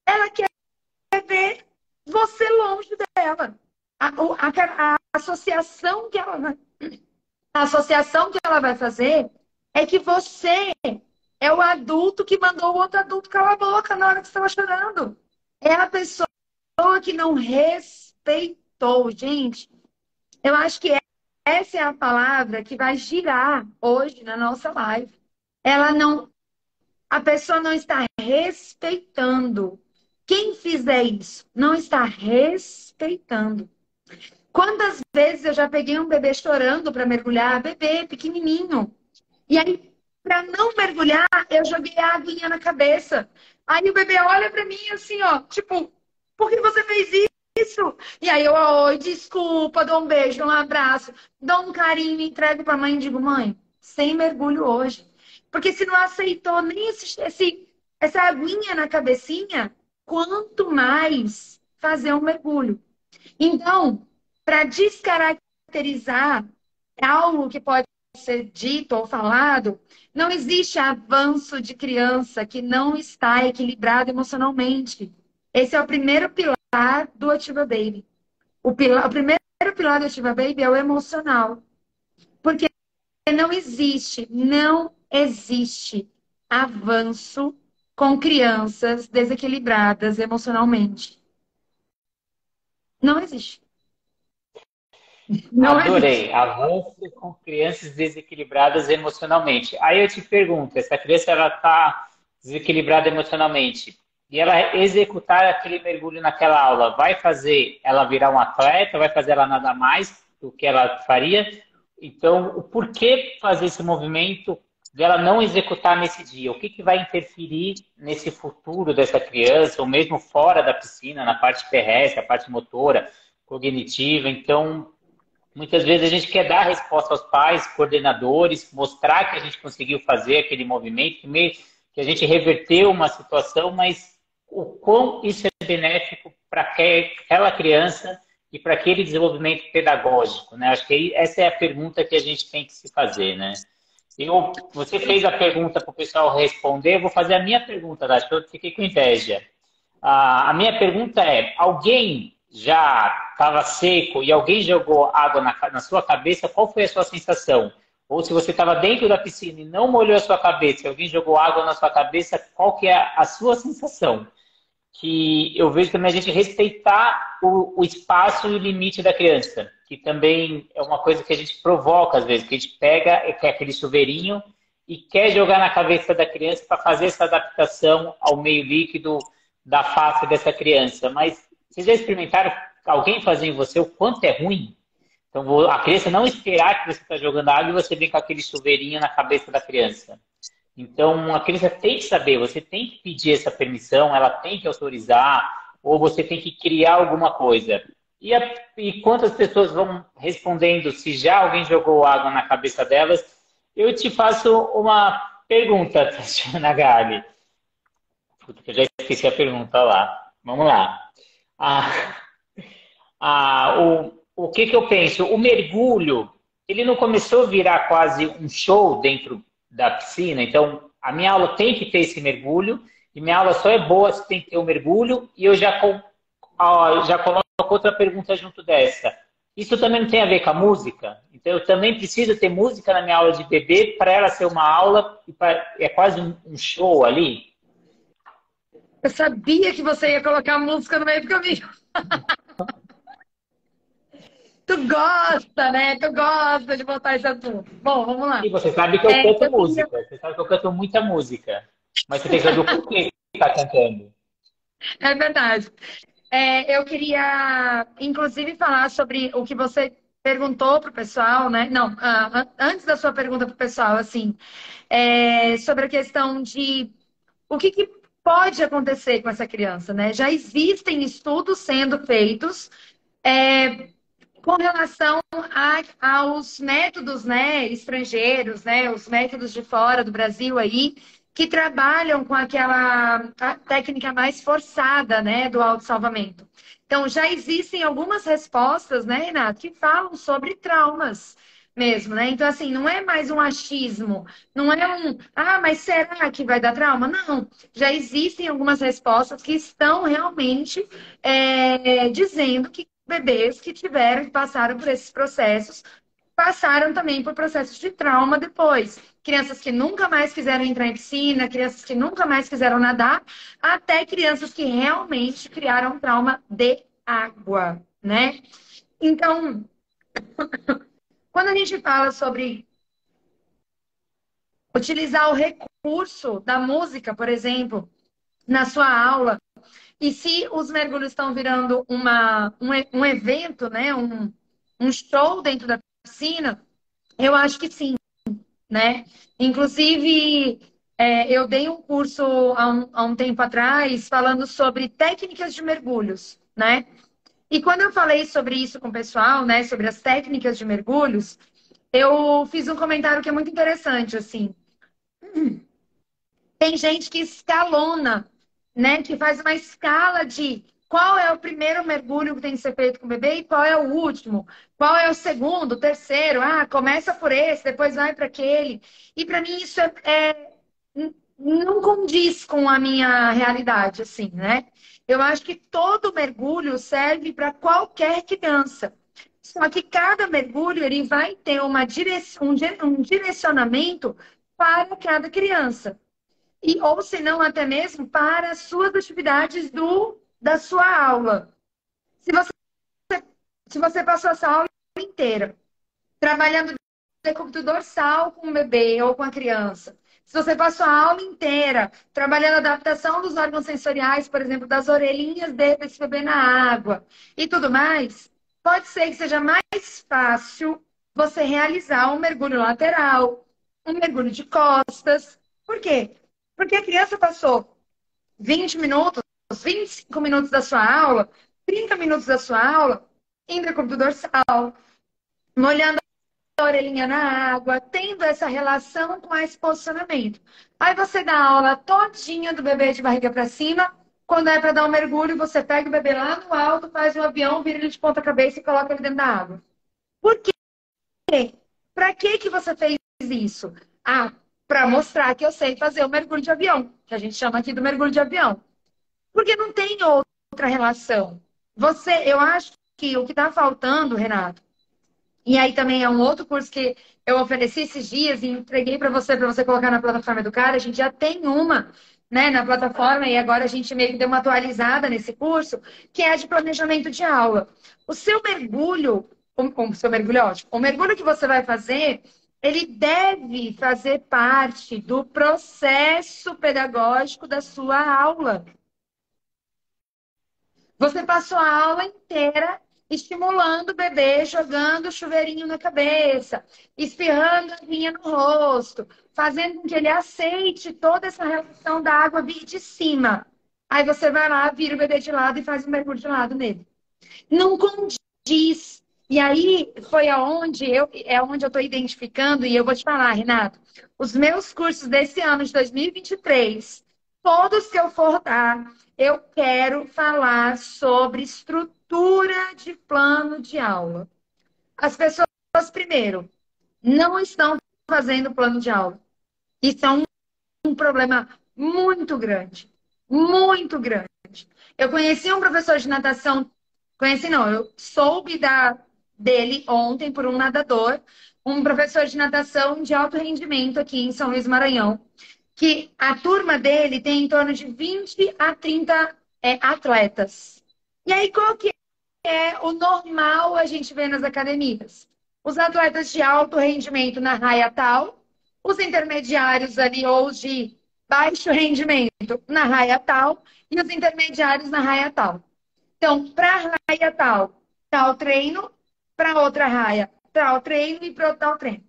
ela quer ver você longe dela. A, a, a associação que ela vai, a associação que ela vai fazer é que você é o adulto que mandou o outro adulto calar a boca na hora que estava chorando. É a pessoa que não respeitou. Gente, eu acho que essa é a palavra que vai girar hoje na nossa live. ela não. A pessoa não está respeitando. Quem fizer isso não está respeitando. Quantas vezes eu já peguei um bebê chorando para mergulhar, bebê pequenininho. E aí, para não mergulhar, eu joguei a aguinha na cabeça. Aí o bebê olha para mim assim, ó, tipo, por que você fez isso? E aí eu, oi, desculpa, dou um beijo, um abraço, dou um carinho, entrego para a mãe e digo, mãe, sem mergulho hoje. Porque se não aceitou nem esse, esse, essa aguinha na cabecinha, quanto mais fazer um mergulho. Então, para descaracterizar algo que pode ser dito ou falado, não existe avanço de criança que não está equilibrado emocionalmente. Esse é o primeiro pilar do Ativa Baby. O, pilar, o primeiro pilar do Ativa Baby é o emocional. Porque não existe, não existe avanço com crianças desequilibradas emocionalmente. Não existe.
Não Adorei. Existe. Avanço com crianças desequilibradas emocionalmente. Aí eu te pergunto, essa criança ela está desequilibrada emocionalmente e ela executar aquele mergulho naquela aula, vai fazer ela virar um atleta? Vai fazer ela nada mais do que ela faria? Então, o porquê fazer esse movimento dela não executar nesse dia? O que, que vai interferir nesse futuro dessa criança, ou mesmo fora da piscina, na parte terrestre, a parte motora, cognitiva? Então, muitas vezes a gente quer dar resposta aos pais, coordenadores, mostrar que a gente conseguiu fazer aquele movimento, que, meio, que a gente reverteu uma situação, mas o quão isso é benéfico para aquela criança e para aquele desenvolvimento pedagógico, né? Acho que essa é a pergunta que a gente tem que se fazer, né? Eu, você fez a pergunta para o pessoal responder, eu vou fazer a minha pergunta, Nath, eu fiquei com inveja. a minha pergunta é: alguém já estava seco e alguém jogou água na, na, sua cabeça, qual foi a sua sensação? Ou se você estava dentro da piscina e não molhou a sua cabeça, e alguém jogou água na sua cabeça, qual que é a sua sensação? Que eu vejo também a gente respeitar o, o espaço e o limite da criança que também é uma coisa que a gente provoca às vezes, que a gente pega quer aquele chuveirinho e quer jogar na cabeça da criança para fazer essa adaptação ao meio líquido da face dessa criança. Mas vocês já experimentaram alguém fazer em você o quanto é ruim? Então a criança não esperar que você está jogando água e você vem com aquele chuveirinho na cabeça da criança. Então a criança tem que saber, você tem que pedir essa permissão, ela tem que autorizar, ou você tem que criar alguma coisa. E, a, e quantas pessoas vão respondendo se já alguém jogou água na cabeça delas? Eu te faço uma pergunta, *laughs* Tatiana Gali. Eu já esqueci a pergunta lá. Vamos lá. Ah, ah, o, o que, que eu penso? O mergulho, ele não começou a virar quase um show dentro da piscina, então a minha aula tem que ter esse mergulho, e minha aula só é boa se tem que ter o um mergulho, e eu já, já coloco outra pergunta junto dessa. Isso também não tem a ver com a música? Então, eu também preciso ter música na minha aula de bebê para ela ser uma aula, é quase um show ali?
Eu sabia que você ia colocar música no meio do caminho. *laughs* tu gosta, né? Tu gosta de botar esse assunto. Bom, vamos lá.
E você sabe que eu é, canto eu música. Queria... Você sabe que eu canto muita música. Mas você tem que saber o porquê que está cantando.
É verdade. É, eu queria, inclusive, falar sobre o que você perguntou para o pessoal, né? Não, uh, antes da sua pergunta para o pessoal, assim, é, sobre a questão de o que, que, pode acontecer com essa criança, né? Já existem estudos sendo feitos é, com relação a, aos métodos, né, estrangeiros, né, os métodos de fora do Brasil aí, que trabalham com aquela técnica mais forçada, né, do autossalvamento. Então, já existem algumas respostas, né, Renato, que falam sobre traumas mesmo, né? Então, assim, não é mais um achismo, não é um, ah, mas será que vai dar trauma? Não, já existem algumas respostas que estão realmente é, dizendo que bebês que tiveram, que passaram por esses processos, passaram também por processos de trauma depois. Crianças que nunca mais quiseram entrar em piscina, crianças que nunca mais quiseram nadar, até crianças que realmente criaram trauma de água, né? Então, quando a gente fala sobre utilizar o recurso da música, por exemplo, na sua aula. E se os mergulhos estão virando uma, um, um evento, né? Um, um show dentro da piscina, eu acho que sim, né? Inclusive, é, eu dei um curso há um, há um tempo atrás falando sobre técnicas de mergulhos, né? E quando eu falei sobre isso com o pessoal, né, sobre as técnicas de mergulhos, eu fiz um comentário que é muito interessante, assim. Tem gente que escalona, né, que faz uma escala de qual é o primeiro mergulho que tem que ser feito com o bebê e qual é o último, qual é o segundo, o terceiro, ah, começa por esse, depois vai para aquele. E para mim isso é, é, não condiz com a minha realidade, assim, né? Eu acho que todo mergulho serve para qualquer criança. Só que cada mergulho ele vai ter uma direção, um direcionamento para cada criança. E, ou se não, até mesmo para as suas atividades do, da sua aula. Se você, se você passou essa aula inteira trabalhando decúbito dorsal com o bebê ou com a criança, se você passou a aula inteira trabalhando a adaptação dos órgãos sensoriais, por exemplo, das orelhinhas desse bebê na água e tudo mais, pode ser que seja mais fácil você realizar um mergulho lateral, um mergulho de costas. Por quê? Porque a criança passou 20 minutos, 25 minutos da sua aula, 30 minutos da sua aula em decúbito dorsal, molhando orelhinha na água, tendo essa relação com esse posicionamento. Aí você dá a aula todinha do bebê de barriga para cima. Quando é para dar um mergulho, você pega o bebê lá no alto, faz um avião, vira ele de ponta cabeça e coloca ele dentro da água. Por quê? Para que que você fez isso? Ah, para mostrar que eu sei fazer o mergulho de avião, que a gente chama aqui do mergulho de avião. Porque não tem outra relação. Você, eu acho que o que está faltando, Renato, e aí também é um outro curso que eu ofereci esses dias e entreguei para você, para você colocar na plataforma Educar. A gente já tem uma né, na plataforma e agora a gente meio que deu uma atualizada nesse curso, que é de planejamento de aula. O seu mergulho, o, seu mergulho é ótimo, o mergulho que você vai fazer, ele deve fazer parte do processo pedagógico da sua aula. Você passou a aula inteira estimulando o bebê, jogando o chuveirinho na cabeça, espirrando a vinha no rosto, fazendo com que ele aceite toda essa relação da água vir de cima. Aí você vai lá, vira o bebê de lado e faz um mergulho de lado nele. Não condiz. E aí foi aonde eu é onde eu estou identificando e eu vou te falar, Renato, os meus cursos desse ano de 2023, todos que eu for dar, eu quero falar sobre estrutura estrutura de plano de aula. As pessoas, primeiro, não estão fazendo plano de aula. Isso é um, um problema muito grande. Muito grande. Eu conheci um professor de natação, conheci não, eu soube da, dele ontem por um nadador, um professor de natação de alto rendimento aqui em São Luís Maranhão, que a turma dele tem em torno de 20 a 30 é, atletas. E aí, qual que é o normal a gente vê nas academias. Os atletas de alto rendimento na raia tal, os intermediários ali ou de baixo rendimento na raia tal e os intermediários na raia tal. Então, para a raia tal, tal treino, para outra raia, tal treino e para tal treino.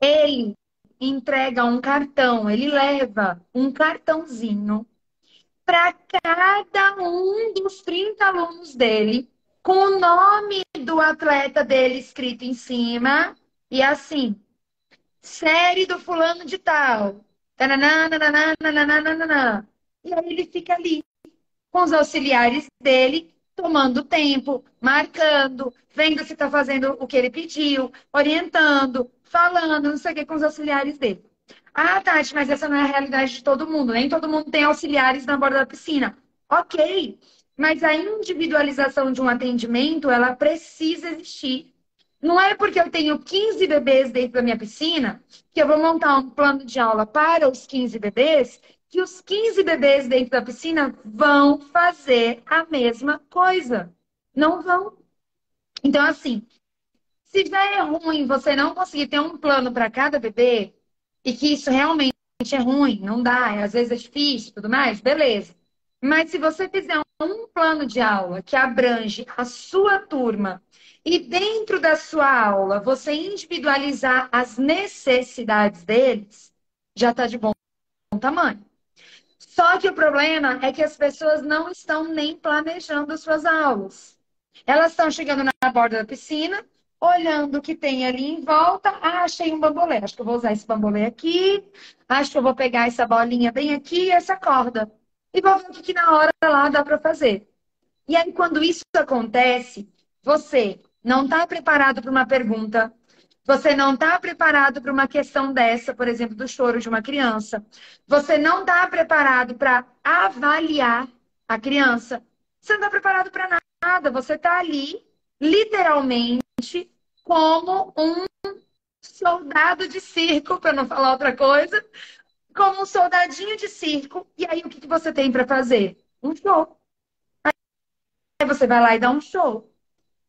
Ele entrega um cartão, ele leva um cartãozinho para cada um dos 30 alunos dele com o nome do atleta dele escrito em cima e assim, série do fulano de tal. E aí ele fica ali com os auxiliares dele, tomando tempo, marcando, vendo se está fazendo o que ele pediu, orientando, falando, não sei o que, com os auxiliares dele. Ah, Tati, mas essa não é a realidade de todo mundo. Nem todo mundo tem auxiliares na borda da piscina. Ok, mas a individualização de um atendimento, ela precisa existir. Não é porque eu tenho 15 bebês dentro da minha piscina que eu vou montar um plano de aula para os 15 bebês, que os 15 bebês dentro da piscina vão fazer a mesma coisa. Não vão. Então, assim, se já é ruim você não conseguir ter um plano para cada bebê, e que isso realmente é ruim, não dá, às vezes é difícil tudo mais, beleza. Mas se você fizer um plano de aula que abrange a sua turma e dentro da sua aula você individualizar as necessidades deles, já está de bom tamanho. Só que o problema é que as pessoas não estão nem planejando suas aulas. Elas estão chegando na borda da piscina, olhando o que tem ali em volta. Ah, achei um bambolê. Acho que eu vou usar esse bambolê aqui. Acho que eu vou pegar essa bolinha bem aqui e essa corda. E vou ver o que, na hora lá dá para fazer. E aí, quando isso acontece, você não está preparado para uma pergunta, você não está preparado para uma questão dessa, por exemplo, do choro de uma criança. Você não está preparado para avaliar a criança. Você não está preparado para nada. Você está ali, literalmente, como um soldado de circo, para não falar outra coisa, como um soldadinho de circo. E aí, o que, que você tem para fazer? Um show. Aí você vai lá e dá um show.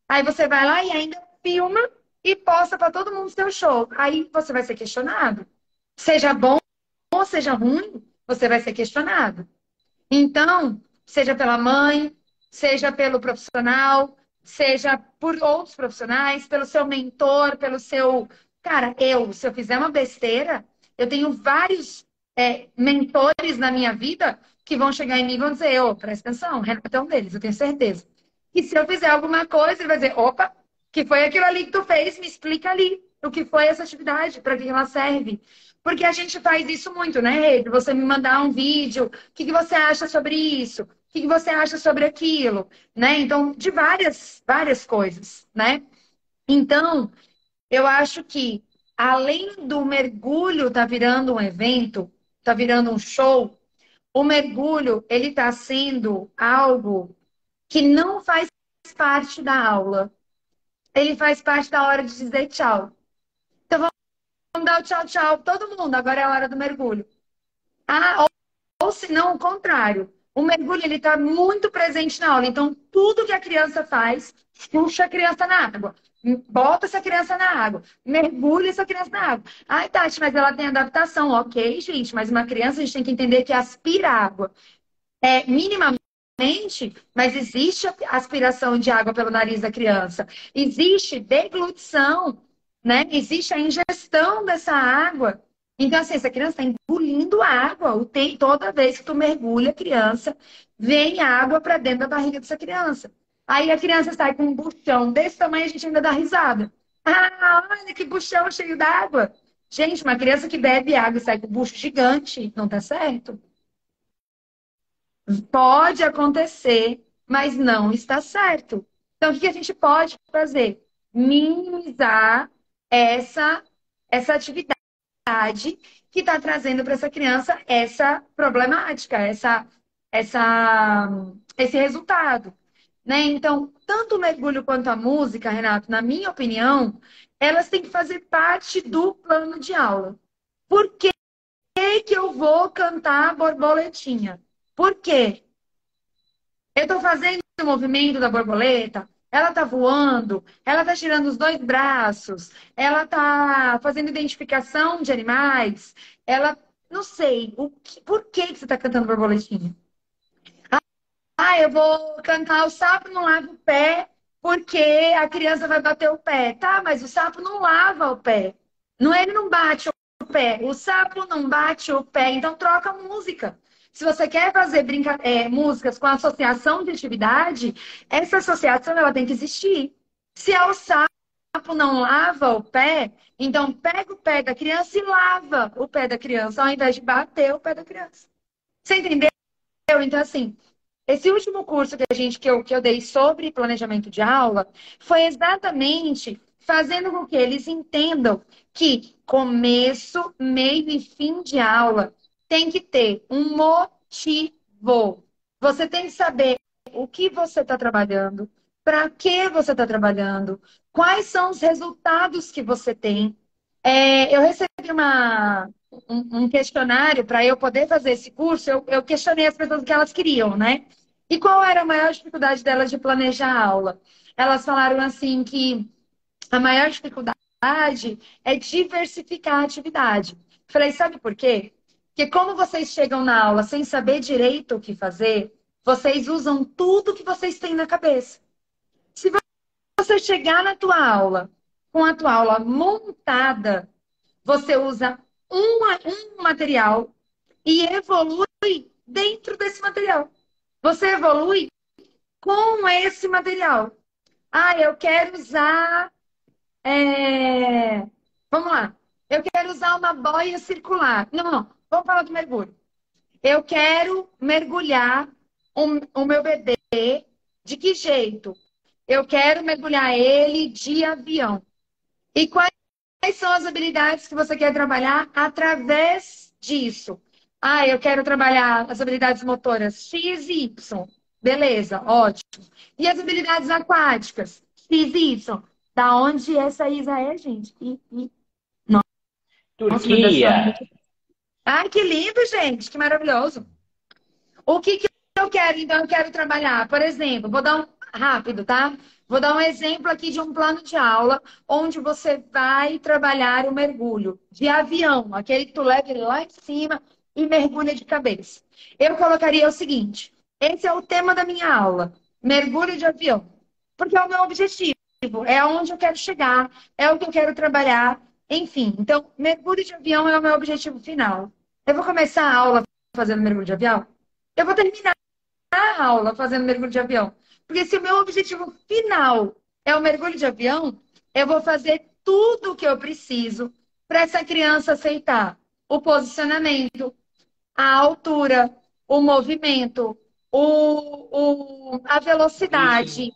Aí você vai lá e ainda filma e posta para todo mundo seu show. Aí você vai ser questionado. Seja bom ou seja ruim, você vai ser questionado. Então, seja pela mãe, seja pelo profissional, seja por outros profissionais, pelo seu mentor, pelo seu. Cara, eu, se eu fizer uma besteira, eu tenho vários é, mentores na minha vida que vão chegar em mim e vão dizer: Ô, oh, presta atenção, Renato é um deles, eu tenho certeza. E se eu fizer alguma coisa, ele vai dizer: opa, que foi aquilo ali que tu fez, me explica ali o que foi essa atividade, para que ela serve. Porque a gente faz isso muito, né, Rede? Você me mandar um vídeo, o que, que você acha sobre isso? Que, que você acha sobre aquilo? Né? Então, de várias, várias coisas, né? Então, eu acho que além do mergulho tá virando um evento, tá virando um show, o mergulho, ele tá sendo algo que não faz parte da aula ele faz parte da hora de dizer tchau. Então vamos dar o tchau, tchau todo mundo. Agora é a hora do mergulho. Ah, ou, ou se não, o contrário. O mergulho ele está muito presente na aula. Então tudo que a criança faz, puxa a criança na água. Bota essa criança na água. Mergulha essa criança na água. Ai, Tati, mas ela tem adaptação. Ok, gente, mas uma criança a gente tem que entender que aspira água. É, minimamente mas existe aspiração de água pelo nariz da criança. Existe deglutição, né? Existe a ingestão dessa água. Então, assim, essa criança está engolindo água. O toda vez que tu mergulha a criança, vem água para dentro da barriga dessa criança. Aí a criança sai com um buchão desse tamanho, a gente ainda dá risada. *laughs* Ah, olha que buchão cheio d'água. Gente, uma criança que bebe água e sai com um bucho gigante, não tá certo? Pode acontecer, mas não está certo. Então, o que a gente pode fazer? Minimizar essa, essa atividade que está trazendo para essa criança essa problemática, essa, essa, esse resultado. Né? Então, tanto o mergulho quanto a música, Renato, na minha opinião, elas têm que fazer parte do plano de aula. Por que, que eu vou cantar borboletinha? Por quê? Eu estou fazendo o movimento da borboleta, ela está voando, ela está tirando os dois braços, ela está fazendo identificação de animais, ela. Não sei, o que, por que, que você está cantando borboletinha? Ah, eu vou cantar o sapo não lava o pé porque a criança vai bater o pé. Tá, mas o sapo não lava o pé. Não, ele não bate o pé. O sapo não bate o pé. Então troca a música. Se você quer fazer brinca... É, músicas com associação de atividade, essa associação ela tem que existir. Se é o sapo não lava o pé, então pega o pé da criança e lava o pé da criança, ao invés de bater o pé da criança. Você entendeu? Então, assim, esse último curso que a gente que eu, que eu dei sobre planejamento de aula foi exatamente fazendo com que eles entendam que começo, meio e fim de aula tem que ter um motivo. Você tem que saber o que você está trabalhando, para que você está trabalhando, quais são os resultados que você tem. É, eu recebi uma, um, um questionário para eu poder fazer esse curso, eu, eu questionei as pessoas que elas queriam, né? E qual era a maior dificuldade delas de planejar a aula? Elas falaram assim que a maior dificuldade é diversificar a atividade. Falei, sabe por quê? Porque como vocês chegam na aula sem saber direito o que fazer, vocês usam tudo que vocês têm na cabeça. Se você chegar na tua aula com a tua aula montada, você usa um, um material e evolui dentro desse material. Você evolui com esse material. Ah, eu quero usar. É... Vamos lá. Eu quero usar uma boia circular. Não, não. Vamos falar do mergulho. Eu quero mergulhar o, o meu bebê de que jeito? Eu quero mergulhar ele de avião. E quais são as habilidades que você quer trabalhar através disso? Ah, eu quero trabalhar as habilidades motoras X e Y. Beleza, ótimo. E as habilidades aquáticas? X e Y. Da onde essa Isa é, gente? E, e...
Turquia.
Ai, que lindo, gente. Que maravilhoso. O que, que eu quero? Então, eu quero trabalhar, por exemplo, vou dar um rápido, tá? Vou dar um exemplo aqui de um plano de aula onde você vai trabalhar o mergulho de avião, aquele que tu leva lá em cima e mergulha de cabeça. Eu colocaria o seguinte: esse é o tema da minha aula, mergulho de avião, porque é o meu objetivo, é onde eu quero chegar, é o que eu quero trabalhar, enfim. Então, mergulho de avião é o meu objetivo final. Eu vou começar a aula fazendo mergulho de avião, eu vou terminar a aula fazendo mergulho de avião. Porque se o meu objetivo final é o mergulho de avião, eu vou fazer tudo o que eu preciso para essa criança aceitar o posicionamento, a altura, o movimento, o, o a velocidade.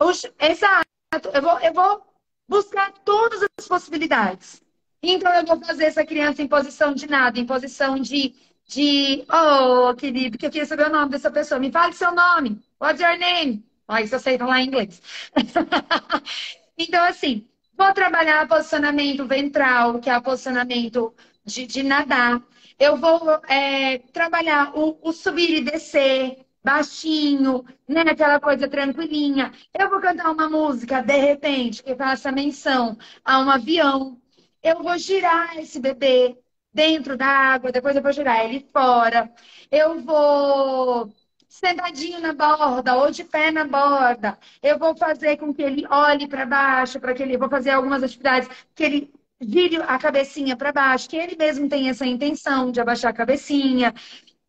Os, exato. Eu vou, eu vou buscar todas as possibilidades. Então, eu vou fazer essa criança em posição de nada, em posição de de, oh, querido, que eu queria saber o nome dessa pessoa. Me fale seu nome. What's your name? Ó, isso eu sei falar em inglês. *laughs* então, assim, vou trabalhar posicionamento ventral, que é o posicionamento de, de nadar. Eu vou é, trabalhar o, o subir e descer, baixinho, né? Aquela coisa tranquilinha. Eu vou cantar uma música, de repente, que faça menção a um avião. Eu vou girar esse bebê dentro da água, depois eu vou jogar ele fora. Eu vou sentadinho na borda ou de pé na borda. Eu vou fazer com que ele olhe para baixo, para que ele vou fazer algumas atividades que ele vire a cabecinha para baixo, que ele mesmo tem essa intenção de abaixar a cabecinha.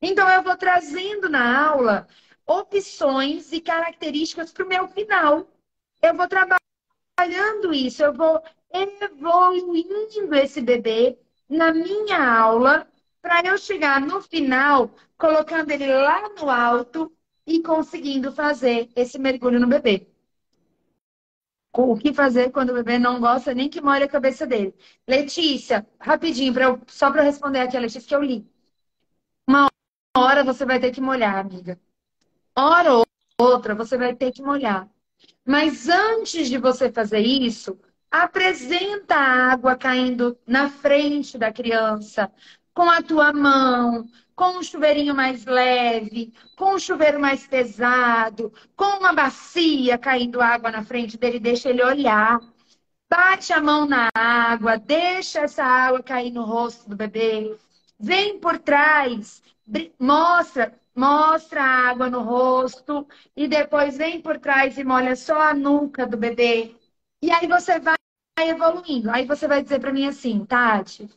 Então eu vou trazendo na aula opções e características para o meu final. Eu vou trabalhando isso, eu vou evoluindo esse bebê na minha aula para eu chegar no final colocando ele lá no alto e conseguindo fazer esse mergulho no bebê. O que fazer quando o bebê não gosta nem que molhe a cabeça dele? Letícia, rapidinho, pra eu, só para responder aqui a Letícia que eu li. Uma hora você vai ter que molhar, amiga. Hora ou outra você vai ter que molhar. Mas antes de você fazer isso, apresenta a água caindo na frente da criança, com a tua mão, com um chuveirinho mais leve, com um chuveiro mais pesado, com uma bacia caindo água na frente dele, deixa ele olhar. Bate a mão na água, deixa essa água cair no rosto do bebê. Vem por trás, mostra, mostra a água no rosto e depois vem por trás e molha só a nuca do bebê. E aí você vai evoluindo. Aí você vai dizer para mim assim, Tati,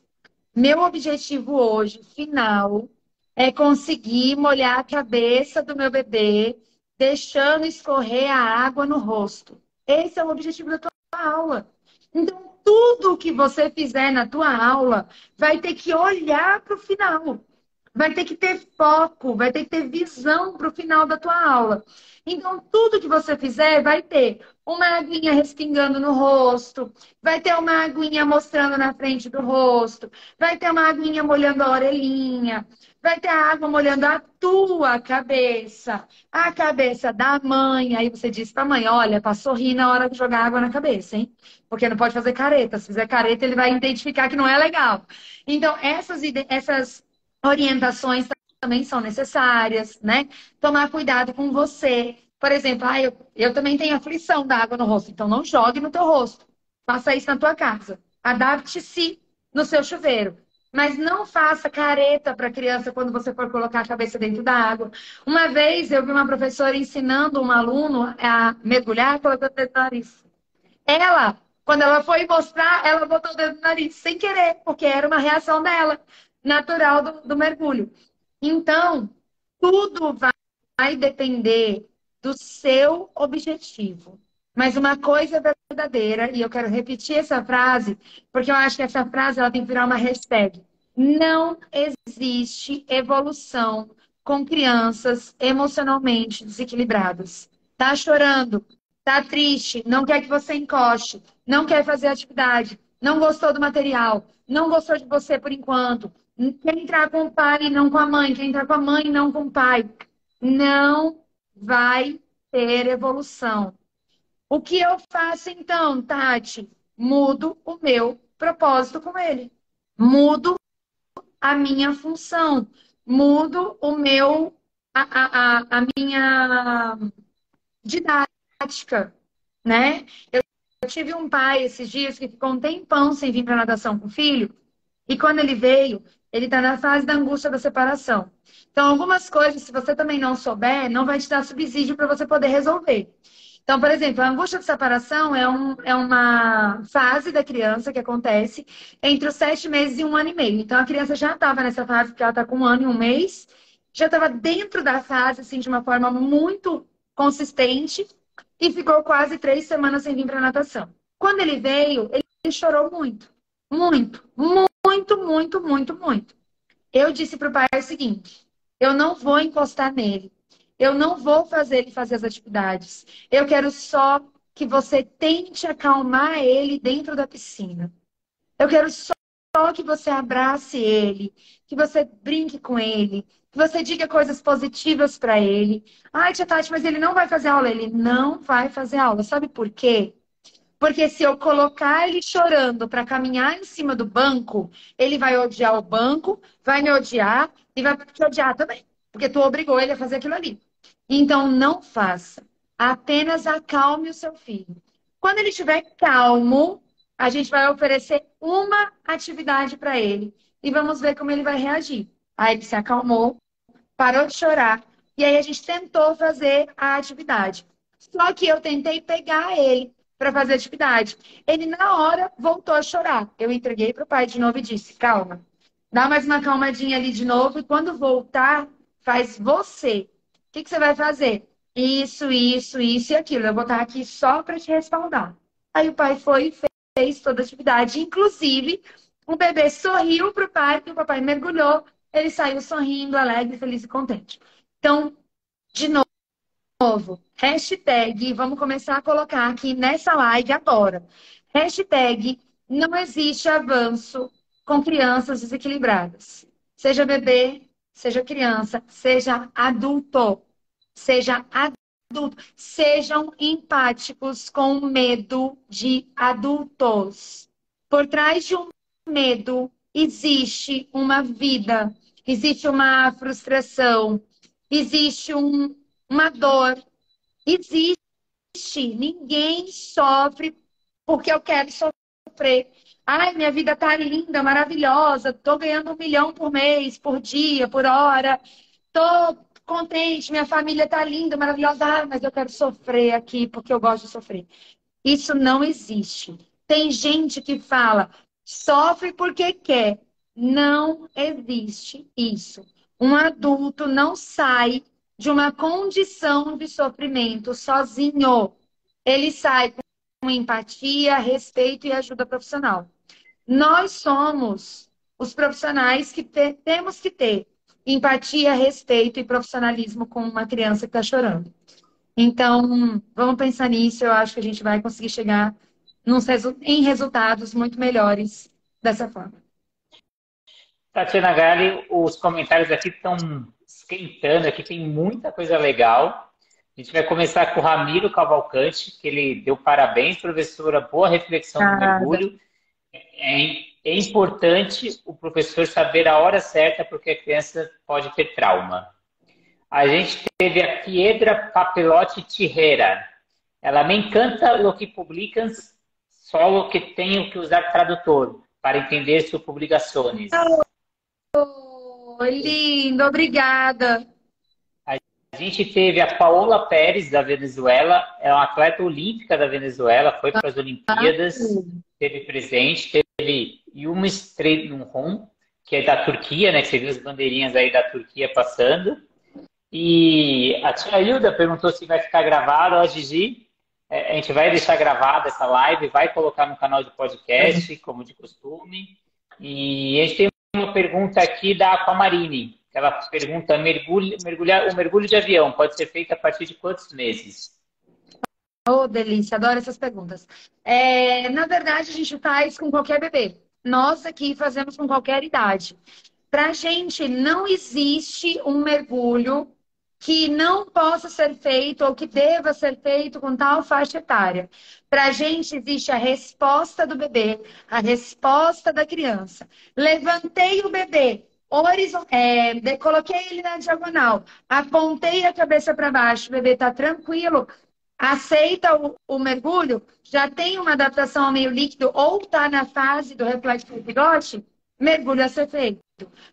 meu objetivo hoje, final, é conseguir molhar a cabeça do meu bebê, deixando escorrer a água no rosto. Esse é o objetivo da tua aula. Então, tudo que você fizer na tua aula vai ter que olhar para o final. Vai ter que ter foco, vai ter que ter visão para o final da tua aula. Então, tudo que você fizer vai ter uma aguinha respingando no rosto, vai ter uma aguinha mostrando na frente do rosto, vai ter uma aguinha molhando a orelhinha, vai ter a água molhando a tua cabeça, a cabeça da mãe. Aí você diz pra mãe: olha, pra sorrir na hora de jogar água na cabeça, hein? Porque não pode fazer careta. Se fizer careta, ele vai identificar que não é legal. Então, essas, essas orientações também são necessárias, né? Tomar cuidado com você. Por exemplo, ah, eu, eu também tenho aflição da água no rosto, então não jogue no teu rosto. Faça isso na tua casa. Adapte-se no seu chuveiro. mas não faça careta para a criança quando você for colocar a cabeça dentro da água. Uma vez eu vi uma professora ensinando um aluno a mergulhar colocando o dedo no nariz. Ela, quando ela foi mostrar, ela botou o dedo no nariz, sem querer, porque era uma reação dela, natural do, do mergulho. Então, tudo vai depender do seu objetivo. Mas uma coisa é verdadeira, e eu quero repetir essa frase, porque eu acho que essa frase ela tem que virar uma hashtag. Não existe evolução com crianças emocionalmente desequilibradas. Tá chorando, tá triste, não quer que você encoste, não quer fazer atividade, não gostou do material, não gostou de você por enquanto, quer entrar com o pai e não com a mãe, quer entrar com a mãe e não com o pai. Não vai ter evolução. O que eu faço então, Tati? Mudo o meu propósito com ele. Mudo a minha função. Mudo o meu, a, a, a, minha didática, né? Eu, eu tive um pai esses dias que ficou um tempão sem vir para natação com o filho. E quando ele veio, ele está na fase da angústia da separação. Então, algumas coisas, se você também não souber, não vai te dar subsídio para você poder resolver. Então, por exemplo, a angústia de separação é, um, é uma fase da criança que acontece entre os sete meses e um ano e meio. Então, a criança já estava nessa fase, porque ela está com um ano e um mês, já estava dentro da fase, assim, de uma forma muito consistente, e ficou quase três semanas sem vir para natação. Quando ele veio, ele chorou muito. Muito, muito, muito, muito, muito. Eu disse para o pai o seguinte: eu não vou encostar nele. Eu não vou fazer ele fazer as atividades. Eu quero só que você tente acalmar ele dentro da piscina. Eu quero só que você abrace ele, que você brinque com ele, que você diga coisas positivas para ele. Ai, tia Tati, mas ele não vai fazer aula. Ele não vai fazer aula. Sabe por quê? Porque se eu colocar ele chorando para caminhar em cima do banco, ele vai odiar o banco, vai me odiar e vai te odiar também. Porque tu obrigou ele a fazer aquilo ali. Então, não faça. Apenas acalme o seu filho. Quando ele estiver calmo, a gente vai oferecer uma atividade para ele e vamos ver como ele vai reagir. Aí ele se acalmou, parou de chorar e aí a gente tentou fazer a atividade. Só que eu tentei pegar ele para fazer a atividade. Ele na hora voltou a chorar. Eu entreguei para o pai de novo e disse: "Calma. Dá mais uma calmadinha ali de novo e quando voltar, faz você que, que você vai fazer? Isso, isso, isso e aquilo. Eu vou estar aqui só para te respaldar. Aí o pai foi e fez toda a atividade. Inclusive, o bebê sorriu para o pai, e o papai mergulhou. Ele saiu sorrindo, alegre, feliz e contente. Então, de novo, hashtag, vamos começar a colocar aqui nessa live agora. Hashtag não existe avanço com crianças desequilibradas. Seja bebê, seja criança, seja adulto, seja adulto, sejam empáticos com o medo de adultos. Por trás de um medo existe uma vida, existe uma frustração, existe um, uma dor, existe. Ninguém sofre porque eu quero sofrer. Ai, minha vida tá linda, maravilhosa, tô ganhando um milhão por mês, por dia, por hora, tô contente, minha família tá linda, maravilhosa, ah, mas eu quero sofrer aqui porque eu gosto de sofrer. Isso não existe. Tem gente que fala, sofre porque quer. Não existe isso. Um adulto não sai de uma condição de sofrimento sozinho. Ele sai com empatia, respeito e ajuda profissional. Nós somos os profissionais que te, temos que ter empatia, respeito e profissionalismo com uma criança que está chorando. Então, vamos pensar nisso. Eu acho que a gente vai conseguir chegar em resultados muito melhores dessa forma.
Tatiana Gali, os comentários aqui estão esquentando, aqui tem muita coisa legal. A gente vai começar com o Ramiro Cavalcante, que ele deu parabéns, professora, boa reflexão do mergulho é, é importante o professor saber a hora certa porque a criança pode ter trauma. A gente teve a Piedra Papelotti Tirreira. Ela me encanta o que publicam, só o que tenho que usar tradutor. para entender suas publicações.
Oh, lindo, obrigada.
A gente teve a Paola Pérez, da Venezuela, é uma atleta olímpica da Venezuela, foi para as Olimpíadas, teve presente, teve Yuma Strenhon, que é da Turquia, né? Que você viu as bandeirinhas aí da Turquia passando. E a tia Hilda perguntou se vai ficar gravado. Ó, Gigi, é, a gente vai deixar gravada essa live, vai colocar no canal de podcast, como de costume. E a gente tem uma pergunta aqui da Aquamarine. Ela pergunta: mergulho, mergulhar, o mergulho de avião pode ser feito a partir de quantos meses?
Oh, delícia, adoro essas perguntas. É, na verdade, a gente faz com qualquer bebê. Nós aqui fazemos com qualquer idade. Para a gente, não existe um mergulho que não possa ser feito ou que deva ser feito com tal faixa etária. Para a gente existe a resposta do bebê, a resposta da criança. Levantei o bebê, horizontal, é, coloquei ele na diagonal, apontei a cabeça para baixo, o bebê está tranquilo, aceita o, o, mergulho, já tem uma adaptação ao meio líquido ou está na fase do reflexo do bigode, mergulho a ser feito.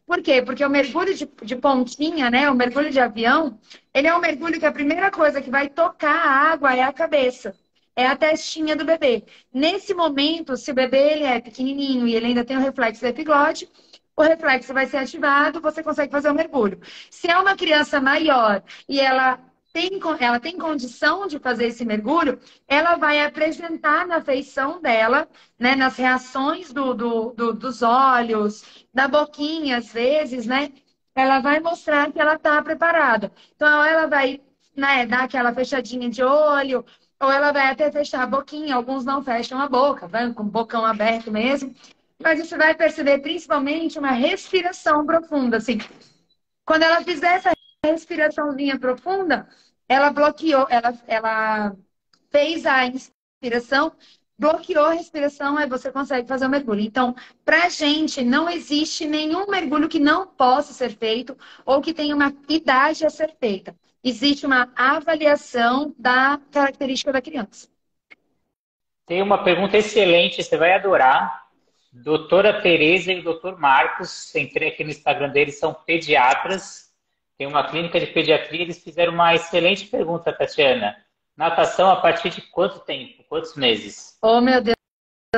Por quê? Porque o mergulho de, de, pontinha, né? O mergulho de avião, ele é um mergulho que a primeira coisa que vai tocar a água é a cabeça. É a testinha do bebê. Nesse momento, se o bebê ele é pequenininho e ele ainda tem o reflexo do epiglode, o reflexo vai ser ativado, você consegue fazer o mergulho. Se é uma criança maior e ela tem, ela tem condição de fazer esse mergulho, ela vai apresentar na feição dela, né, nas reações do, do, do, dos olhos, da boquinha, às vezes, né? Ela vai mostrar que ela está preparada. Então, ela vai né, dar aquela fechadinha de olho, ou ela vai até fechar a boquinha. Alguns não fecham a boca, vão com o bocão aberto mesmo. Mas você vai perceber principalmente uma respiração profunda, assim. Quando ela fizer essa respiraçãozinha profunda, ela bloqueou, ela, ela fez a inspiração, bloqueou a respiração, aí você consegue fazer o mergulho. Então, para a gente, não existe nenhum mergulho que não possa ser feito ou que tenha uma idade a ser feita. Existe uma avaliação da característica da criança.
Tem uma pergunta excelente, você vai adorar. Doutora Tereza e o doutor Marcos, entrei aqui no Instagram deles, são pediatras tem uma clínica de pediatria, eles fizeram uma excelente pergunta, Tatiana. Natação a partir de quanto tempo? Quantos meses?
Oh, meu Deus.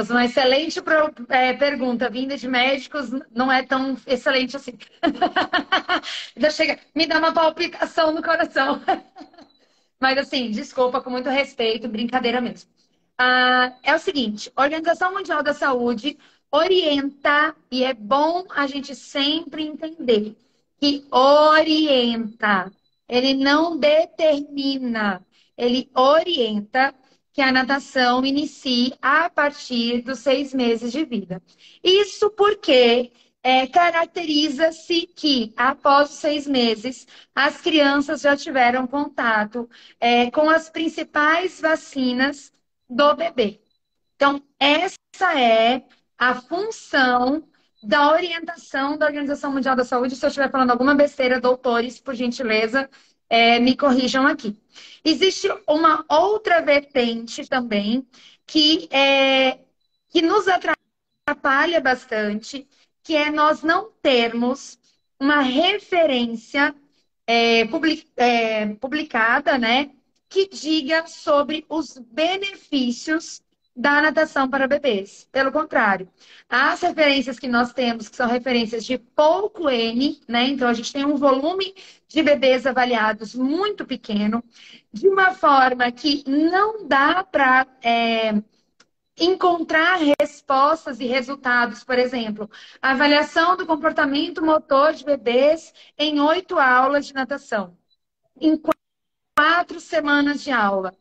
Uma excelente é, pergunta, vinda de médicos, não é tão excelente assim. *laughs* Já chega, me dá uma palpitação no coração. *laughs* Mas assim, desculpa, com muito respeito, brincadeira mesmo. Ah, é o seguinte, a Organização Mundial da Saúde orienta, e é bom a gente sempre entender, que orienta, ele não determina, ele orienta que a natação inicie a partir dos seis meses de vida. Isso porque é, caracteriza-se que, após seis meses, as crianças já tiveram contato é, com as principais vacinas do bebê. Então, essa é a função da orientação da Organização Mundial da Saúde. Se eu estiver falando alguma besteira, doutores, por gentileza, é, me corrijam aqui. Existe uma outra vertente também que, é, que nos atrapalha bastante, que é nós não termos uma referência é, public, é, publicada, né, que diga sobre os benefícios da natação para bebês. Pelo contrário, as referências que nós temos, que são referências de pouco N, né? Então a gente tem um volume de bebês avaliados muito pequeno, de uma forma que não dá para é, encontrar respostas e resultados. Por exemplo, avaliação do comportamento motor de bebês em oito aulas de natação. Em quatro semanas de aula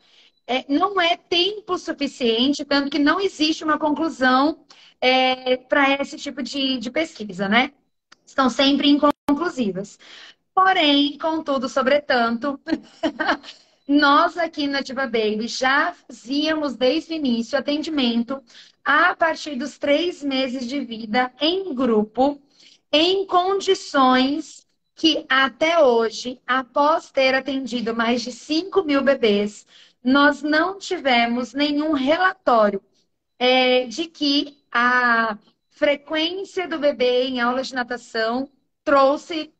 é, não é tempo suficiente, tanto que não existe uma conclusão é, para esse tipo de, de pesquisa, né? Estão sempre inconclusivas. Porém, contudo, sobretanto, *laughs* nós aqui na Diva Baby já fazíamos desde o início atendimento a partir dos três meses de vida em grupo, em condições que até hoje, após ter atendido mais de 5 mil bebês, nós não tivemos nenhum relatório é, de que a frequência do bebê em aulas de natação trouxe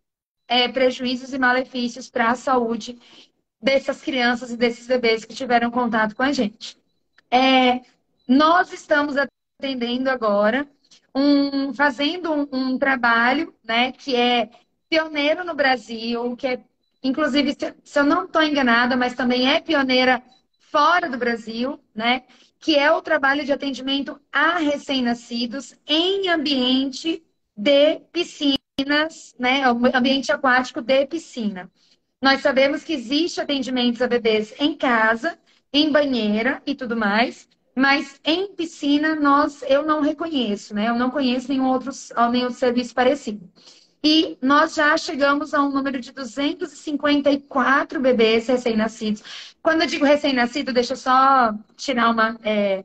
é, prejuízos e malefícios para a saúde dessas crianças e desses bebês que tiveram contato com a gente. É, nós estamos atendendo agora, um, fazendo um, um, trabalho né, que é pioneiro no Brasil, que é, inclusive, se eu não estou enganada, mas também é pioneira fora do Brasil, né? Que é o trabalho de atendimento a recém-nascidos em ambiente de piscinas, né? Ambiente aquático de piscina. Nós sabemos que existe atendimentos a bebês em casa, em banheira e tudo mais, mas em piscina nós eu não reconheço, né? Eu não conheço nenhum outro, nenhum serviço parecido. E nós já chegamos a um número de 254 bebês recém-nascidos. Quando eu digo recém-nascido, deixa eu só tirar uma. É,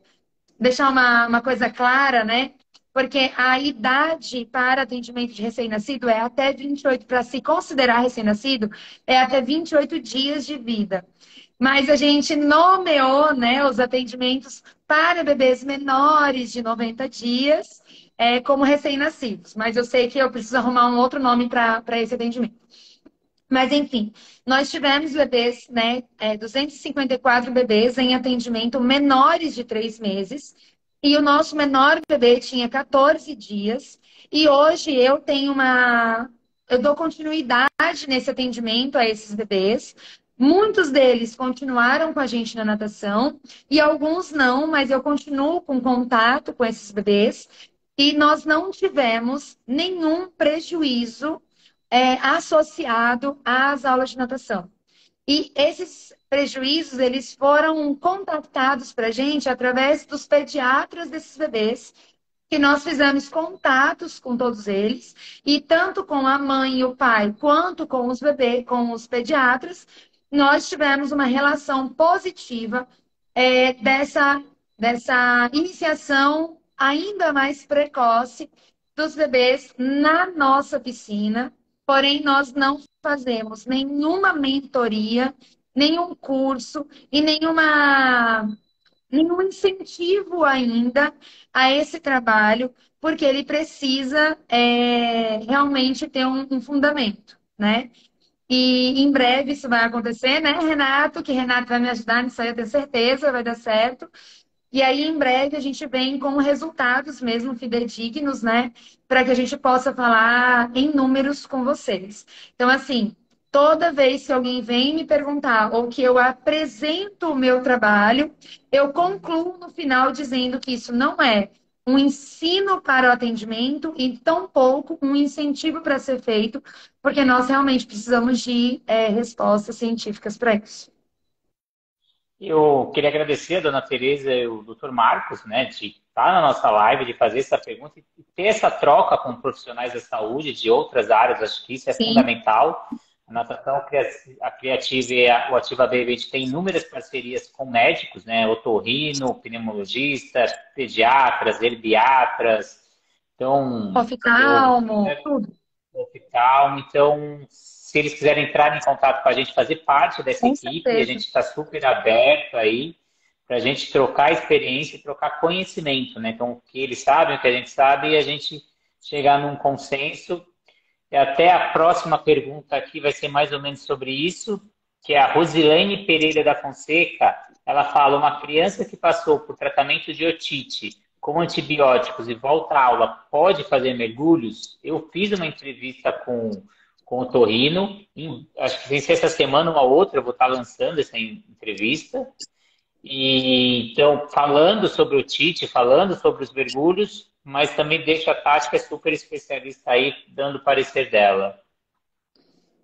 deixar uma, uma coisa clara, né? Porque a idade para atendimento de recém-nascido é até 28, para se considerar recém-nascido, é até 28 dias de vida. Mas a gente nomeou né, os atendimentos para bebês menores de 90 dias é, como recém-nascidos. Mas eu sei que eu preciso arrumar um outro nome para esse atendimento. Mas, enfim, nós tivemos bebês, né, é, 254 bebês em atendimento menores de três meses. E o nosso menor bebê tinha 14 dias. E hoje eu tenho uma. Eu dou continuidade nesse atendimento a esses bebês, Muitos deles continuaram com a gente na natação e alguns não, mas eu continuo com contato com esses bebês e nós não tivemos nenhum prejuízo é, associado às aulas de natação. E esses prejuízos, eles foram contactados para a gente através dos pediatras desses bebês, que nós fizemos contatos com todos eles, e tanto com a mãe e o pai, quanto com os bebês, com os pediatras, nós tivemos uma relação positiva é, dessa, dessa iniciação ainda mais precoce dos bebês na nossa piscina. Porém, nós não fazemos nenhuma mentoria, nenhum curso e nenhuma, nenhum incentivo ainda a esse trabalho, porque ele precisa é, realmente ter um, um fundamento, né? E em breve isso vai acontecer, né, Renato? Que Renato vai me ajudar nisso aí, eu tenho certeza, vai dar certo. E aí, em breve, a gente vem com resultados mesmo fidedignos, né? Para que a gente possa falar em números com vocês. Então, assim, toda vez que alguém vem me perguntar ou que eu apresento o meu trabalho, eu concluo no final dizendo que isso não é um ensino para o atendimento e tão pouco um incentivo para ser feito, porque nós realmente precisamos de é, respostas científicas para isso.
Eu queria agradecer a dona Tereza e o doutor Marcos, né, de estar na nossa live, de fazer essa pergunta e ter essa troca com profissionais da saúde de outras áreas, acho que isso é Sim. fundamental. A natação, a Criativa e a, o Ativa Baby, a gente tem inúmeras parcerias com médicos, né? Otorrino, pneumologistas, pediatras, herbiatras. Então.
Oftalmo, tudo.
Oftalmo. Então, se eles quiserem entrar em contato com a gente, fazer parte dessa com equipe, certeza. a gente está super aberto aí para a gente trocar experiência e trocar conhecimento, né? Então, o que eles sabem, o que a gente sabe, e a gente chegar num consenso até a próxima pergunta aqui vai ser mais ou menos sobre isso, que é a Rosilene Pereira da Fonseca. Ela fala: uma criança que passou por tratamento de otite com antibióticos e volta à aula pode fazer mergulhos? Eu fiz uma entrevista com, com o Torrino, acho que se essa semana uma outra eu vou estar lançando essa entrevista. E então, falando sobre o Tite, falando sobre os mergulhos, mas também deixa a Tati, que é super especialista aí, dando parecer dela.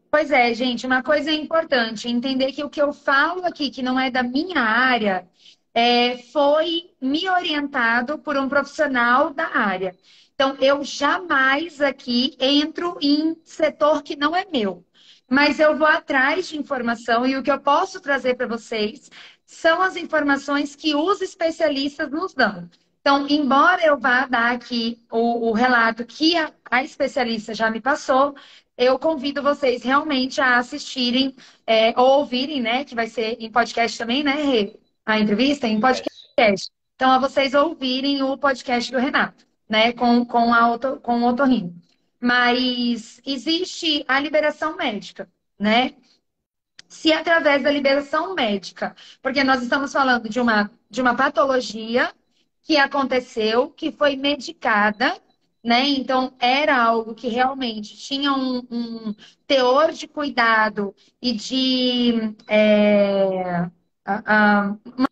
Pois é, gente, uma coisa importante, entender que o que eu falo aqui, que não é da minha área, é, foi me orientado por um profissional da área. Então, eu jamais aqui entro em setor que não é meu. Mas eu vou atrás de informação e o que eu posso trazer para vocês são as informações que os especialistas nos dão. Então, embora eu vá dar aqui o, o relato que a, a, especialista já me passou, eu convido vocês realmente a assistirem é, ou ouvirem, né? Que vai ser em podcast também, né, Rê? A entrevista em podcast. Então, a vocês ouvirem o podcast do Renato. Né, com, com, a, com o otorrino. Mas existe a liberação médica, né? Se através da liberação médica, porque nós estamos falando de uma, de uma patologia que aconteceu, que foi medicada, né? Então, era algo que realmente tinha um, um teor de cuidado e de é,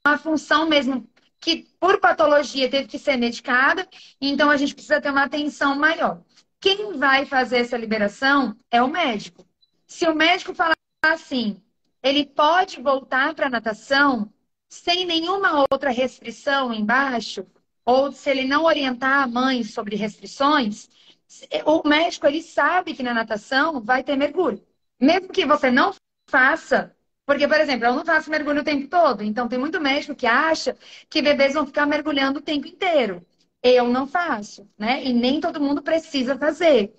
uma função mesmo que, por patologia, teve que ser medicada, então a gente precisa ter uma atenção maior. Quem vai fazer essa liberação é o médico. Se o médico falar assim, ele pode voltar para a natação sem nenhuma outra restrição embaixo, ou se ele não orientar a mãe sobre restrições, o médico ele sabe que na natação vai ter mergulho. Mesmo que você não faça, porque, por exemplo, eu não faço mergulho o tempo todo, então tem muito médico que acha que bebês vão ficar mergulhando o tempo inteiro. Eu não faço, né? E nem todo mundo precisa fazer.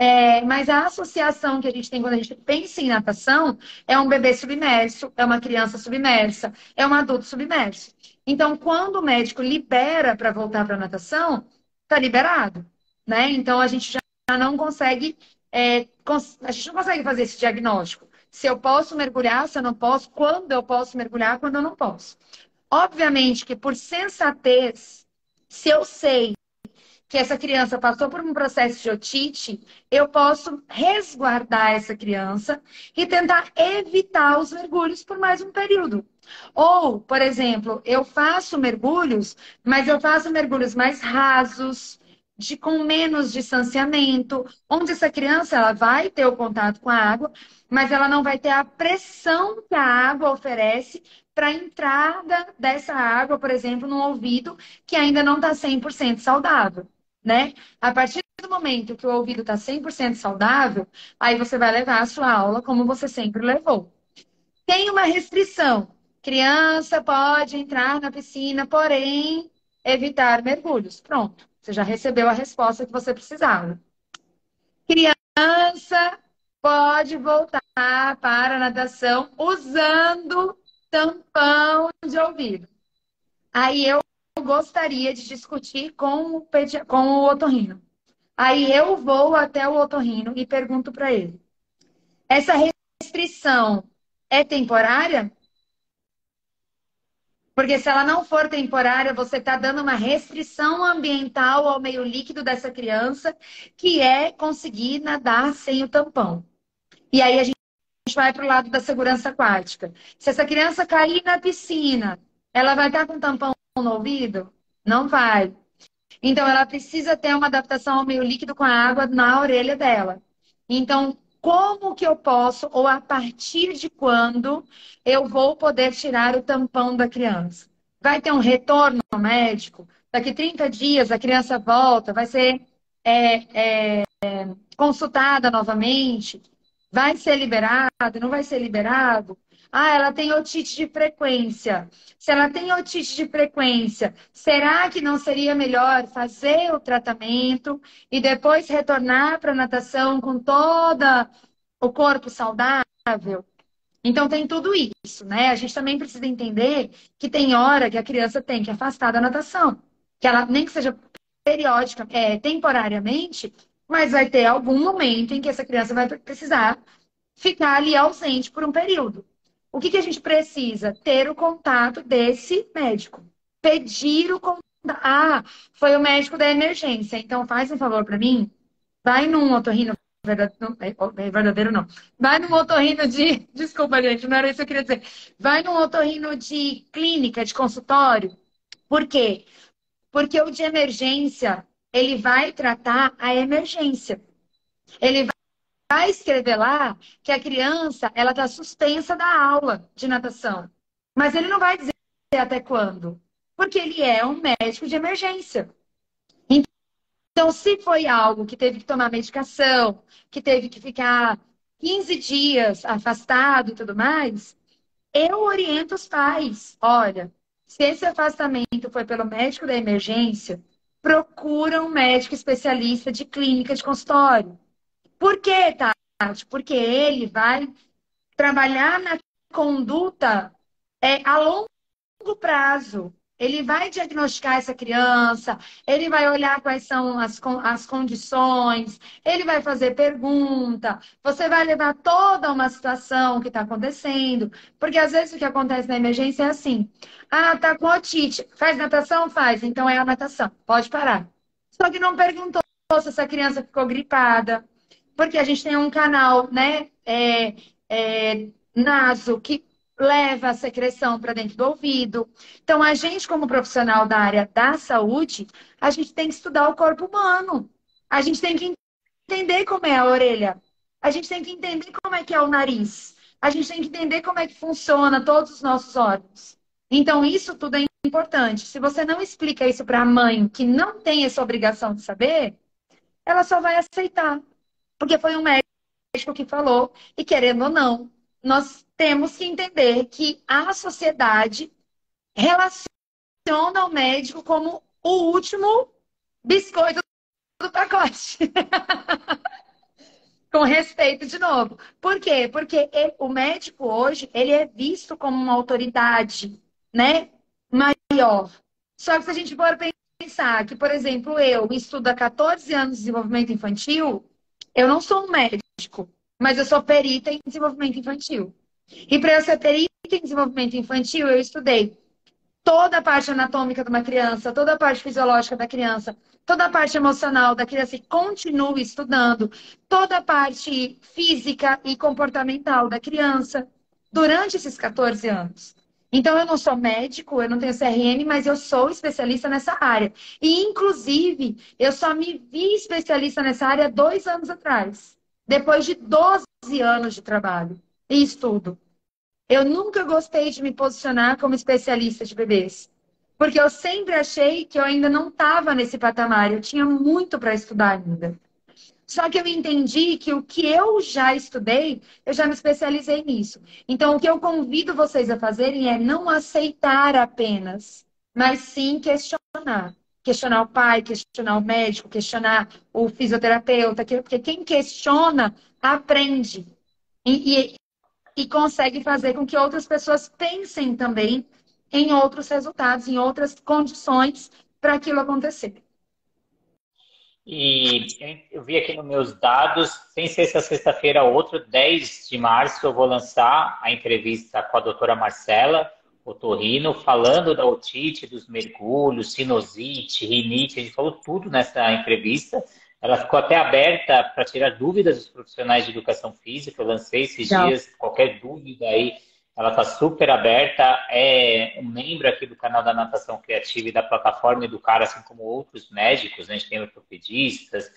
É, mas a associação que a gente tem quando a gente pensa em natação é um bebê submerso, é uma criança submersa, é um adulto submerso. Então, quando o médico libera para voltar para a natação, está liberado, né? Então, a gente já não consegue, é, a gente não consegue fazer esse diagnóstico. Se eu posso mergulhar, se eu não posso, quando eu posso mergulhar, quando eu não posso. Obviamente que por sensatez, se eu sei que essa criança passou por um processo de otite, eu posso resguardar essa criança e tentar evitar os mergulhos por mais um período. Ou, por exemplo, eu faço mergulhos, mas eu faço mergulhos mais rasos, de com menos distanciamento, onde essa criança ela vai ter o contato com a água, mas ela não vai ter a pressão que a água oferece para a entrada dessa água, por exemplo, no ouvido que ainda não está 100% saudável né? A partir do momento que o ouvido está 100% saudável, aí você vai levar a sua aula como você sempre levou. Tem uma restrição. Criança pode entrar na piscina, porém evitar mergulhos. Pronto, você já recebeu a resposta que você precisava. Criança pode voltar para a natação usando tampão de ouvido. Aí eu gostaria de discutir com o, pedi... com o otorrino. Aí eu vou até o otorrino e pergunto para ele: essa restrição é temporária? Porque se ela não for temporária, você está dando uma restrição ambiental ao meio líquido dessa criança, que é conseguir nadar sem o tampão. E aí a gente vai para o lado da segurança aquática. Se essa criança cair na piscina, ela vai estar com tampão no ouvido? Não vai. Então, ela precisa ter uma adaptação ao meio líquido com a água na orelha dela. Então, como que eu posso, ou a partir de quando, eu vou poder tirar o tampão da criança? Vai ter um retorno médico? Daqui 30 dias a criança volta, vai ser é, é, consultada novamente? Vai ser liberado? Não vai ser liberado? Ah, ela tem otite de frequência. Se ela tem otite de frequência, será que não seria melhor fazer o tratamento e depois retornar para a natação com todo o corpo saudável? Então tem tudo isso, né? A gente também precisa entender que tem hora que a criança tem que afastar da natação. Que ela nem que seja periódica, é, temporariamente, mas vai ter algum momento em que essa criança vai precisar ficar ali ausente por um período. O que, que a gente precisa? Ter o contato desse médico. Pedir o contato. Ah, foi o médico da emergência. Então faz um favor para mim. Vai num otorrino é, é verdadeiro não. Vai num otorrino de. *laughs* Desculpa, gente, não era isso que eu queria dizer. Vai num otorrino de clínica, de consultório. Por quê? Porque o de emergência, ele vai tratar a emergência. Ele vai vai escrever lá que a criança ela está suspensa da aula de natação. Mas ele não vai dizer até quando. Porque ele é um médico de emergência. Então, se foi algo que teve que tomar medicação, que teve que ficar 15 dias afastado e tudo mais, eu oriento os pais. Olha, se esse afastamento foi pelo médico da emergência, procura um médico especialista de clínica de consultório. Por quê, Tati? Porque ele vai trabalhar na conduta é, a longo prazo. Ele vai diagnosticar essa criança, ele vai olhar quais são as, as condições, ele vai fazer pergunta, você vai levar toda uma situação que está acontecendo, porque às vezes o que acontece na emergência é assim: ah, tá com otite, faz natação? Faz, então é a natação, pode parar. Só que não perguntou se essa criança ficou gripada, porque a gente tem um canal, né, é, é, naso, que leva a secreção para dentro do ouvido. Então, a gente, como profissional da área da saúde, a gente tem que estudar o corpo humano. A gente tem que entender como é a orelha. A gente tem que entender como é que é o nariz. A gente tem que entender como é que funciona todos os nossos órgãos. Então, isso tudo é importante. Se você não explica isso para a mãe que não tem essa obrigação de saber, ela só vai aceitar. Porque foi um médico que falou, e querendo ou não, nós temos que entender que a sociedade relaciona o médico como o último biscoito do pacote. *laughs* Com respeito de novo. Por quê? Porque ele, o médico hoje, ele é visto como uma autoridade, né? Maior. Só que se a gente for pensar que, por exemplo, eu estudo há 14 anos de desenvolvimento infantil, eu não sou um médico mas eu sou perita em desenvolvimento infantil. E para eu ser perita em desenvolvimento infantil, eu estudei toda a parte anatômica de uma criança, toda a parte fisiológica da criança, toda a parte emocional da criança e continuo estudando toda a parte física e comportamental da criança durante esses 14 anos. Então, eu não sou médico, eu não tenho CRM, mas eu sou especialista nessa área. E, inclusive, eu só me vi especialista nessa área dois anos atrás depois de 12 anos de trabalho e estudo. Eu nunca gostei de me posicionar como especialista de bebês, porque eu sempre achei que eu ainda não estava nesse patamar, eu tinha muito para estudar ainda. Só que eu entendi que o que eu já estudei, eu já me especializei nisso. Então, o que eu convido vocês a fazerem é não aceitar apenas, mas sim questionar questionar o pai, questionar o médico, questionar o fisioterapeuta, porque quem questiona aprende e, e, e consegue fazer com que outras pessoas pensem também em outros resultados, em outras condições para aquilo acontecer.
E eu vi aqui nos meus dados, sem ser essa sexta-feira, outro, 10 de março, eu vou lançar a entrevista com a doutora Marcela, otorrino, falando da otite, dos mergulhos, sinusite, rinite, a gente falou tudo nessa entrevista. Ela ficou até aberta para tirar dúvidas dos profissionais de educação física. Eu lancei esses Não. dias, qualquer dúvida aí, ela está super aberta. É um membro aqui do canal da Natação Criativa e da plataforma Educar, assim como outros médicos, né? a gente tem ortopedistas,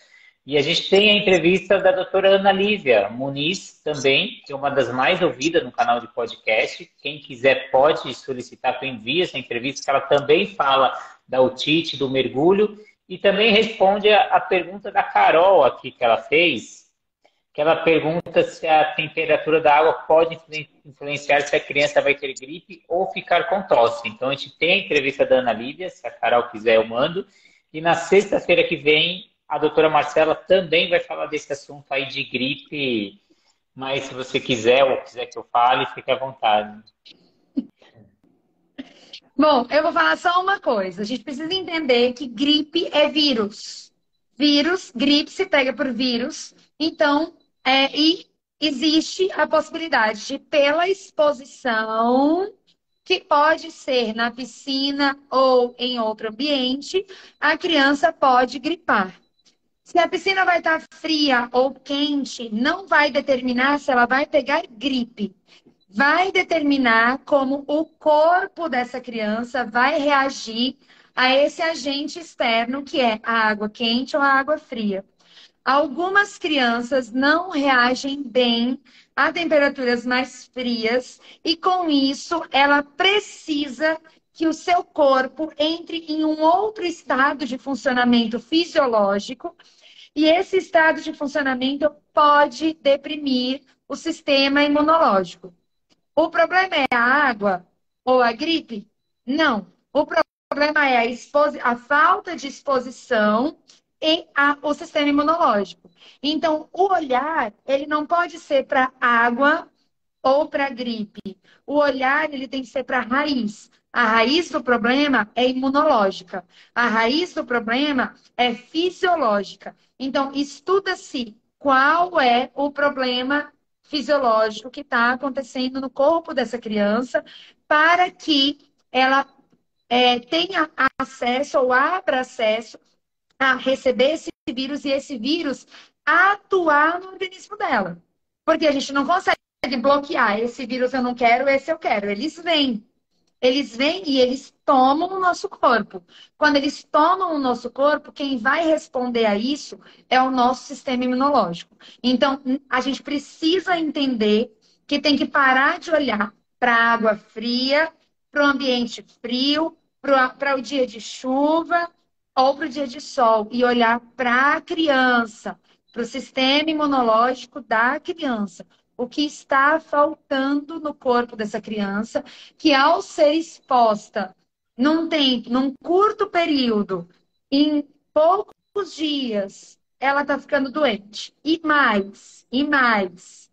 e a gente tem a entrevista da doutora Ana Lívia Muniz também, que é uma das mais ouvidas no canal de podcast. Quem quiser pode solicitar que eu envie essa entrevista, que ela também fala da otite, do mergulho, e também responde a, a pergunta da Carol aqui que ela fez, que ela pergunta se a temperatura da água pode influenciar se a criança vai ter gripe ou ficar com tosse. Então a gente tem a entrevista da Ana Lívia, se a Carol quiser eu mando. E na sexta-feira que vem a doutora Marcela também vai falar desse assunto aí de gripe, mas se você quiser ou quiser que eu fale, fique à vontade.
Bom, eu vou falar só uma coisa. A gente precisa entender que gripe é vírus. Vírus, gripe se pega por vírus. Então, é, e existe a possibilidade de, pela exposição, que pode ser na piscina ou em outro ambiente, a criança pode gripar. Se a piscina vai estar fria ou quente, não vai determinar se ela vai pegar gripe. Vai determinar como o corpo dessa criança vai reagir a esse agente externo, que é a água quente ou a água fria. Algumas crianças não reagem bem a temperaturas mais frias e com isso ela precisa que o seu corpo entre em um outro estado de funcionamento fisiológico e esse estado de funcionamento pode deprimir o sistema imunológico. O problema é a água ou a gripe? Não. O problema é a, a falta de exposição e a, o sistema imunológico. Então, o olhar, ele não pode ser para água ou para gripe. O olhar, ele tem que ser para raiz. A raiz do problema é imunológica. A raiz do problema é fisiológica. Então, estuda-se qual é o problema fisiológico que está acontecendo no corpo dessa criança para que ela é, tenha acesso ou abra acesso a receber esse vírus e esse vírus atuar no organismo dela. Porque a gente não consegue bloquear esse vírus eu não quero, esse eu quero. Eles vêm. Eles vêm e eles tomam o nosso corpo. Quando eles tomam o nosso corpo, quem vai responder a isso é o nosso sistema imunológico. Então, a gente precisa entender que tem que parar de olhar para a água fria, para o ambiente frio, para o dia de chuva ou para o dia de sol e olhar para a criança, para o sistema imunológico da criança o que está faltando no corpo dessa criança, que ao ser exposta num tempo, num curto período, em poucos dias, ela está ficando doente. E mais, e mais.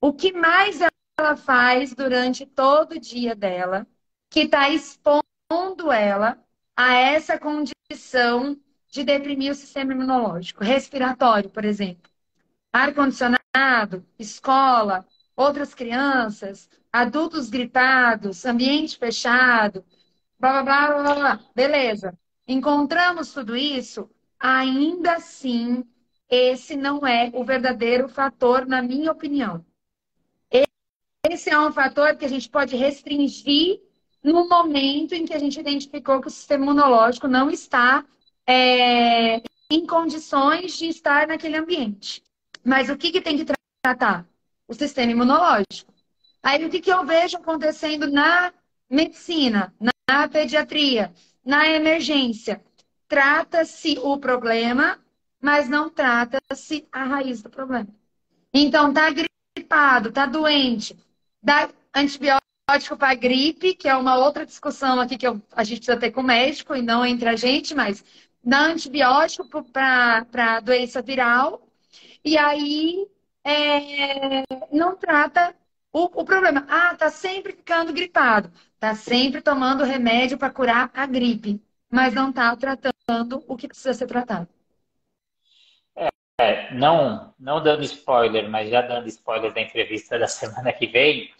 O que mais ela faz durante todo o dia dela, que está expondo ela a essa condição de deprimir o sistema imunológico, respiratório, por exemplo ar-condicionado, escola, outras crianças, adultos gripados, ambiente fechado, blá, blá, blá, blá, blá. Beleza. Encontramos tudo isso, ainda assim, esse não é o verdadeiro fator, na minha opinião. Esse é um fator que a gente pode restringir no momento em que a gente identificou que o sistema imunológico não está é, em condições de estar naquele ambiente. Mas o que, que tem que tratar? O sistema imunológico. Aí o que, que eu vejo acontecendo na medicina, na pediatria, na emergência? Trata-se o problema, mas não trata-se a raiz do problema. Então, tá gripado, tá doente, dá antibiótico para gripe, que é uma outra discussão aqui que eu, a gente precisa ter com o médico e não entre a gente, mas dá antibiótico para doença viral e aí é, não trata o, o, problema. Ah, tá sempre ficando gripado, tá sempre tomando remédio para curar a gripe, mas não tá tratando o que precisa ser tratado.
É, não, não dando spoiler, mas já dando spoiler da entrevista da semana que vem,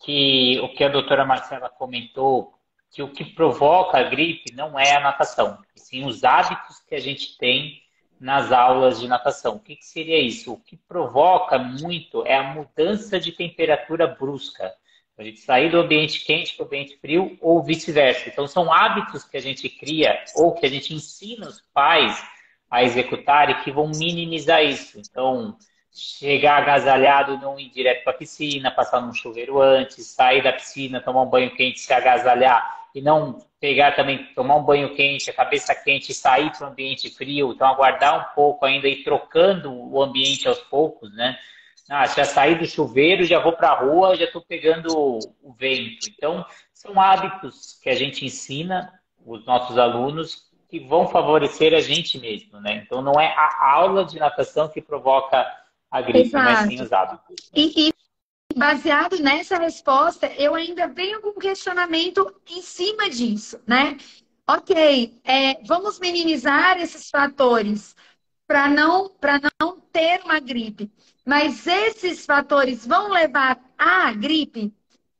que o que a doutora Marcela comentou, que o que provoca a gripe não é a natação, e sim os hábitos que a gente tem nas aulas de natação. O que, que seria isso? O que provoca muito é a mudança de temperatura brusca. A gente sair do ambiente quente para o ambiente frio ou vice-versa. Então, são hábitos que a gente cria ou que a gente ensina os pais a executar e que vão minimizar isso. Então, chegar agasalhado, não ir direto para a piscina, passar num chuveiro antes, sair da piscina, tomar um banho quente, se agasalhar e não pegar também, tomar um banho quente, a cabeça quente sair para o ambiente frio, então aguardar um pouco ainda e trocando o ambiente aos poucos, né? Ah, já saí do chuveiro, já vou para a rua, já estou pegando o vento. Então, são hábitos que a gente ensina os nossos alunos que vão favorecer a gente mesmo, né? Então, não é a aula de natação que provoca a gripe, Exato. mas sim os hábitos.
E, e baseado nessa resposta, eu ainda venho com um questionamento em cima disso, né? Ok, é, vamos minimizar esses fatores para não, não ter uma gripe. Mas esses fatores vão levar à gripe?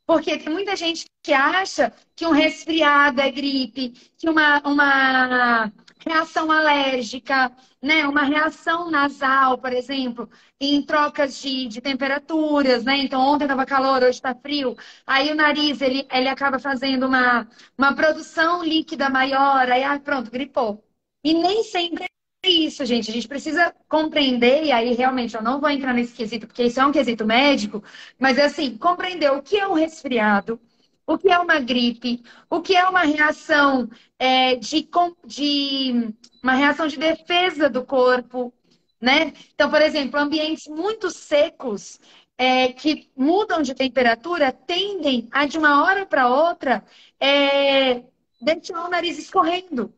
Porque tem muita gente que acha que um resfriado é gripe, que uma, uma reação alérgica, né? Uma reação nasal, por exemplo, em trocas de, de temperaturas, né? Então, ontem estava calor, hoje está frio. Aí o nariz, ele, ele acaba fazendo uma, uma produção líquida maior, aí, ah, pronto, gripou. E nem sempre é isso, gente. A gente precisa compreender, e aí realmente eu não vou entrar nesse quesito, porque isso é um quesito médico, mas é assim, compreender o que é um resfriado, o que é uma gripe, o que é uma reação é, de, de uma reação de defesa do corpo, né? Então, por exemplo, ambientes muito secos é, que mudam de temperatura tendem a de uma hora para outra é, deixar o nariz escorrendo.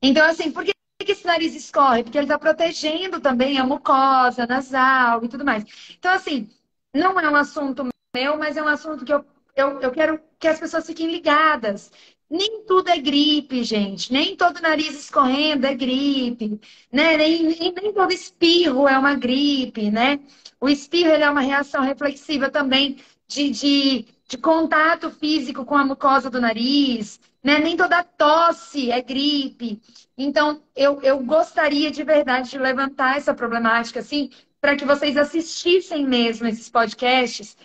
Então, assim, por que esse nariz escorre? Porque ele está protegendo também a mucosa nasal e tudo mais. Então, assim, não é um assunto meu, mas é um assunto que eu eu, eu quero que as pessoas fiquem ligadas. Nem tudo é gripe, gente. Nem todo nariz escorrendo é gripe, né? Nem, nem, nem todo espirro é uma gripe, né? O espirro é uma reação reflexiva também de, de, de contato físico com a mucosa do nariz, né? Nem toda tosse é gripe. Então, eu, eu gostaria de verdade de levantar essa problemática, assim, para que vocês assistissem mesmo esses podcasts,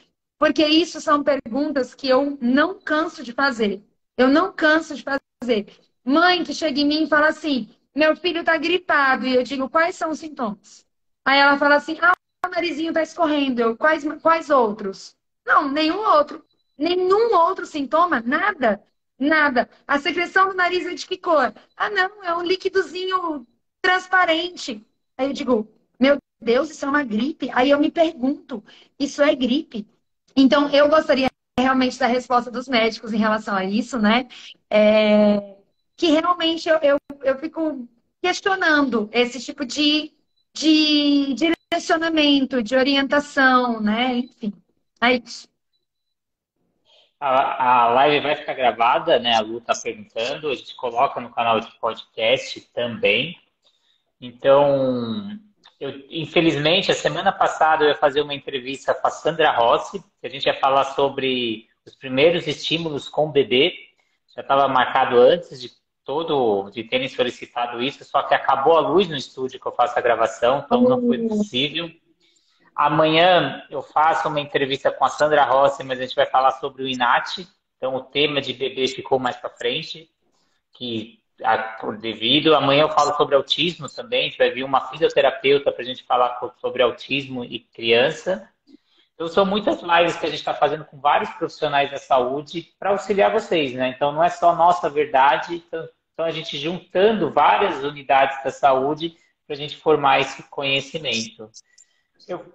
porque isso são perguntas que eu não canso de fazer. Eu não canso de fazer. Mãe que chega em mim e fala assim: meu filho está gripado. E eu digo: quais são os sintomas? Aí ela fala assim: ah, o narizinho está escorrendo. Eu, quais, quais outros? Não, nenhum outro. Nenhum outro sintoma? Nada. Nada. A secreção do nariz é de que cor? Ah, não, é um líquidozinho transparente. Aí eu digo: meu Deus, isso é uma gripe? Aí eu me pergunto: isso é gripe? Então, eu gostaria realmente da resposta dos médicos em relação a isso, né? É, que realmente eu, eu, eu fico questionando esse tipo de, de direcionamento, de orientação, né? Enfim, é isso.
A, a live vai ficar gravada, né? A Lu está perguntando, a gente coloca no canal de podcast também. Então, eu, infelizmente, a semana passada eu ia fazer uma entrevista com a Sandra Rossi, que a gente ia falar sobre os primeiros estímulos com o bebê. Já estava marcado antes de todo de terem solicitado isso, só que acabou a luz no estúdio que eu faço a gravação, então não foi possível. Amanhã eu faço uma entrevista com a Sandra Rossi, mas a gente vai falar sobre o INAT. Então o tema de bebê ficou mais para frente, que devido. Amanhã eu falo sobre autismo também. A gente vai vir uma fisioterapeuta para a gente falar sobre autismo e criança. Então, são muitas lives que a gente está fazendo com vários profissionais da saúde para auxiliar vocês, né? Então, não é só nossa verdade. Então, então a gente juntando várias unidades da saúde para a gente formar esse conhecimento.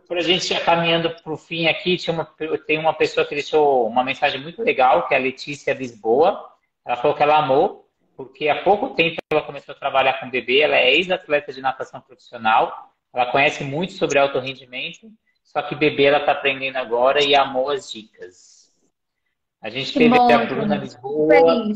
Para a gente ir caminhando para o fim aqui, tinha uma, tem uma pessoa que deixou uma mensagem muito legal, que é a Letícia Lisboa. Ela falou que ela amou porque há pouco tempo ela começou a trabalhar com bebê, ela é ex-atleta de natação profissional, ela conhece muito sobre alto rendimento, só que bebê ela está aprendendo agora e amou as dicas. A gente que teve bom, a Bruna Lisboa.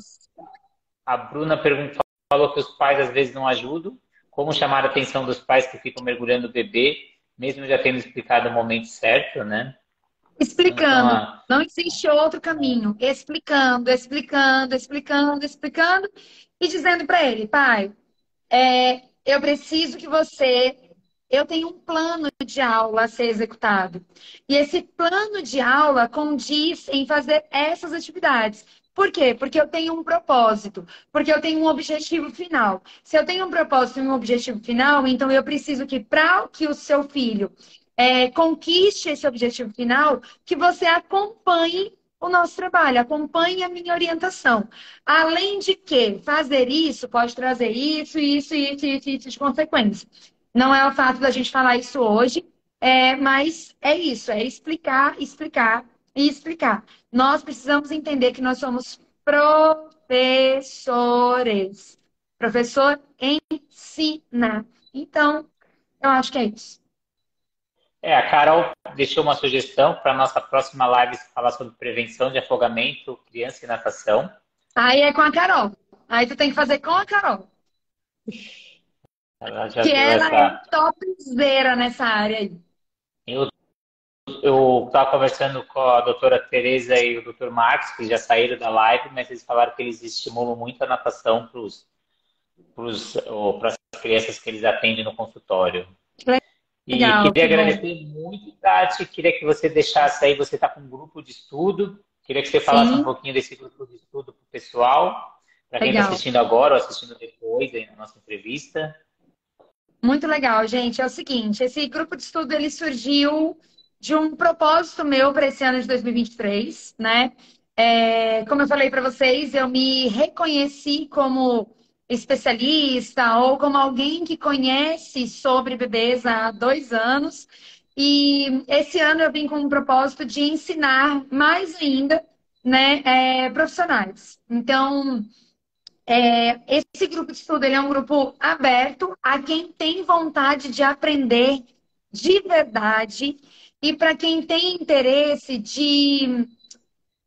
A Bruna perguntou, falou que os pais às vezes não ajudam. Como chamar a atenção dos pais que ficam mergulhando o bebê, mesmo já tendo explicado o momento certo, né?
Explicando. Então, não existe outro caminho. Explicando, explicando, explicando, explicando e dizendo para ele, pai, é, eu preciso que você. Eu tenho um plano de aula a ser executado. E esse plano de aula condiz em fazer essas atividades. Por quê? Porque eu tenho um propósito, porque eu tenho um objetivo final. Se eu tenho um propósito e um objetivo final, então eu preciso que para que o seu filho é, conquiste esse objetivo final, que você acompanhe o nosso trabalho, acompanhe a minha orientação. Além de que fazer isso pode trazer isso, isso, isso, isso, isso de consequência. Não é o fato da gente falar isso hoje, é, mas é isso, é explicar, explicar e explicar. Nós precisamos entender que nós somos professores. Professor ensina. Então, eu acho que é isso.
É, a Carol deixou uma sugestão para a nossa próxima live falar sobre prevenção de afogamento, criança e natação.
Aí é com a Carol. Aí tu tem que fazer com a Carol. Ela que ela essa... é topzera nessa área aí.
Eu estava conversando com a doutora Tereza e o doutor Marcos, que já saíram da live, mas eles falaram que eles estimulam muito a natação para as crianças que eles atendem no consultório. E Legal, queria que agradecer bom. muito, Tati. Queria que você deixasse aí, você está com um grupo de estudo. Queria que você falasse Sim. um pouquinho desse grupo de estudo para o pessoal, para quem está assistindo agora ou assistindo depois aí na nossa entrevista.
Muito legal, gente. É o seguinte, esse grupo de estudo ele surgiu de um propósito meu para esse ano de 2023, né? É, como eu falei para vocês, eu me reconheci como especialista ou como alguém que conhece sobre bebês há dois anos. E esse ano eu vim com o propósito de ensinar mais ainda né, é, profissionais. Então, é, esse grupo de estudo é um grupo aberto a quem tem vontade de aprender de verdade e para quem tem interesse de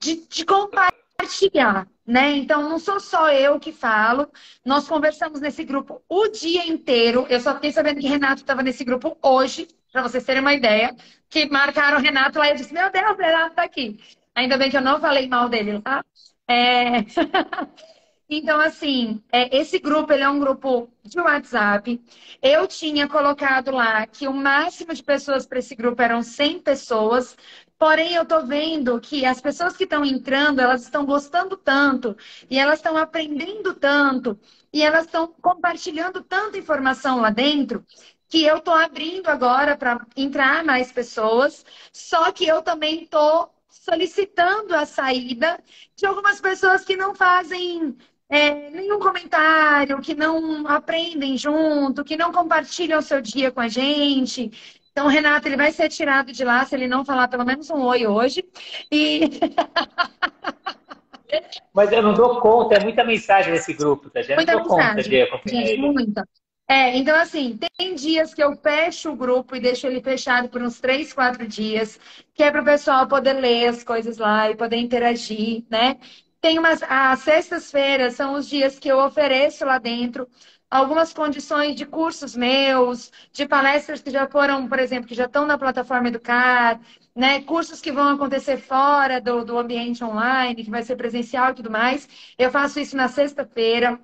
de, de compartilhar, né? Então, não sou só eu que falo. Nós conversamos nesse grupo o dia inteiro. Eu só fiquei sabendo que Renato estava nesse grupo hoje, para vocês terem uma ideia. Que marcaram o Renato lá e eu disse: Meu Deus, o Renato tá aqui. Ainda bem que eu não falei mal dele lá. É... *laughs* Então, assim, é, esse grupo ele é um grupo de WhatsApp. Eu tinha colocado lá que o máximo de pessoas para esse grupo eram 100 pessoas. Porém, eu estou vendo que as pessoas que estão entrando, elas estão gostando tanto e elas estão aprendendo tanto e elas estão compartilhando tanta informação lá dentro que eu estou abrindo agora para entrar mais pessoas. Só que eu também estou solicitando a saída de algumas pessoas que não fazem é, nenhum comentário, que não aprendem junto, que não compartilham o seu dia com a gente. Então, Renato, ele vai ser tirado de lá se ele não falar pelo menos um oi hoje. E. *laughs*
Mas eu não dou conta, é muita mensagem nesse grupo, tá? Já
muita
não dou
mensagem.
conta de
acompanhar Gente, muita. É, então assim, tem dias que eu fecho o grupo e deixo ele fechado por uns três, quatro dias, que é para o pessoal poder ler as coisas lá e poder interagir, né? Tem umas. As sextas-feiras são os dias que eu ofereço lá dentro algumas condições de cursos meus, de palestras que já foram, por exemplo, que já estão na plataforma Educar, né? Cursos que vão acontecer fora do, do ambiente online, que vai ser presencial e tudo mais. Eu faço isso na sexta-feira.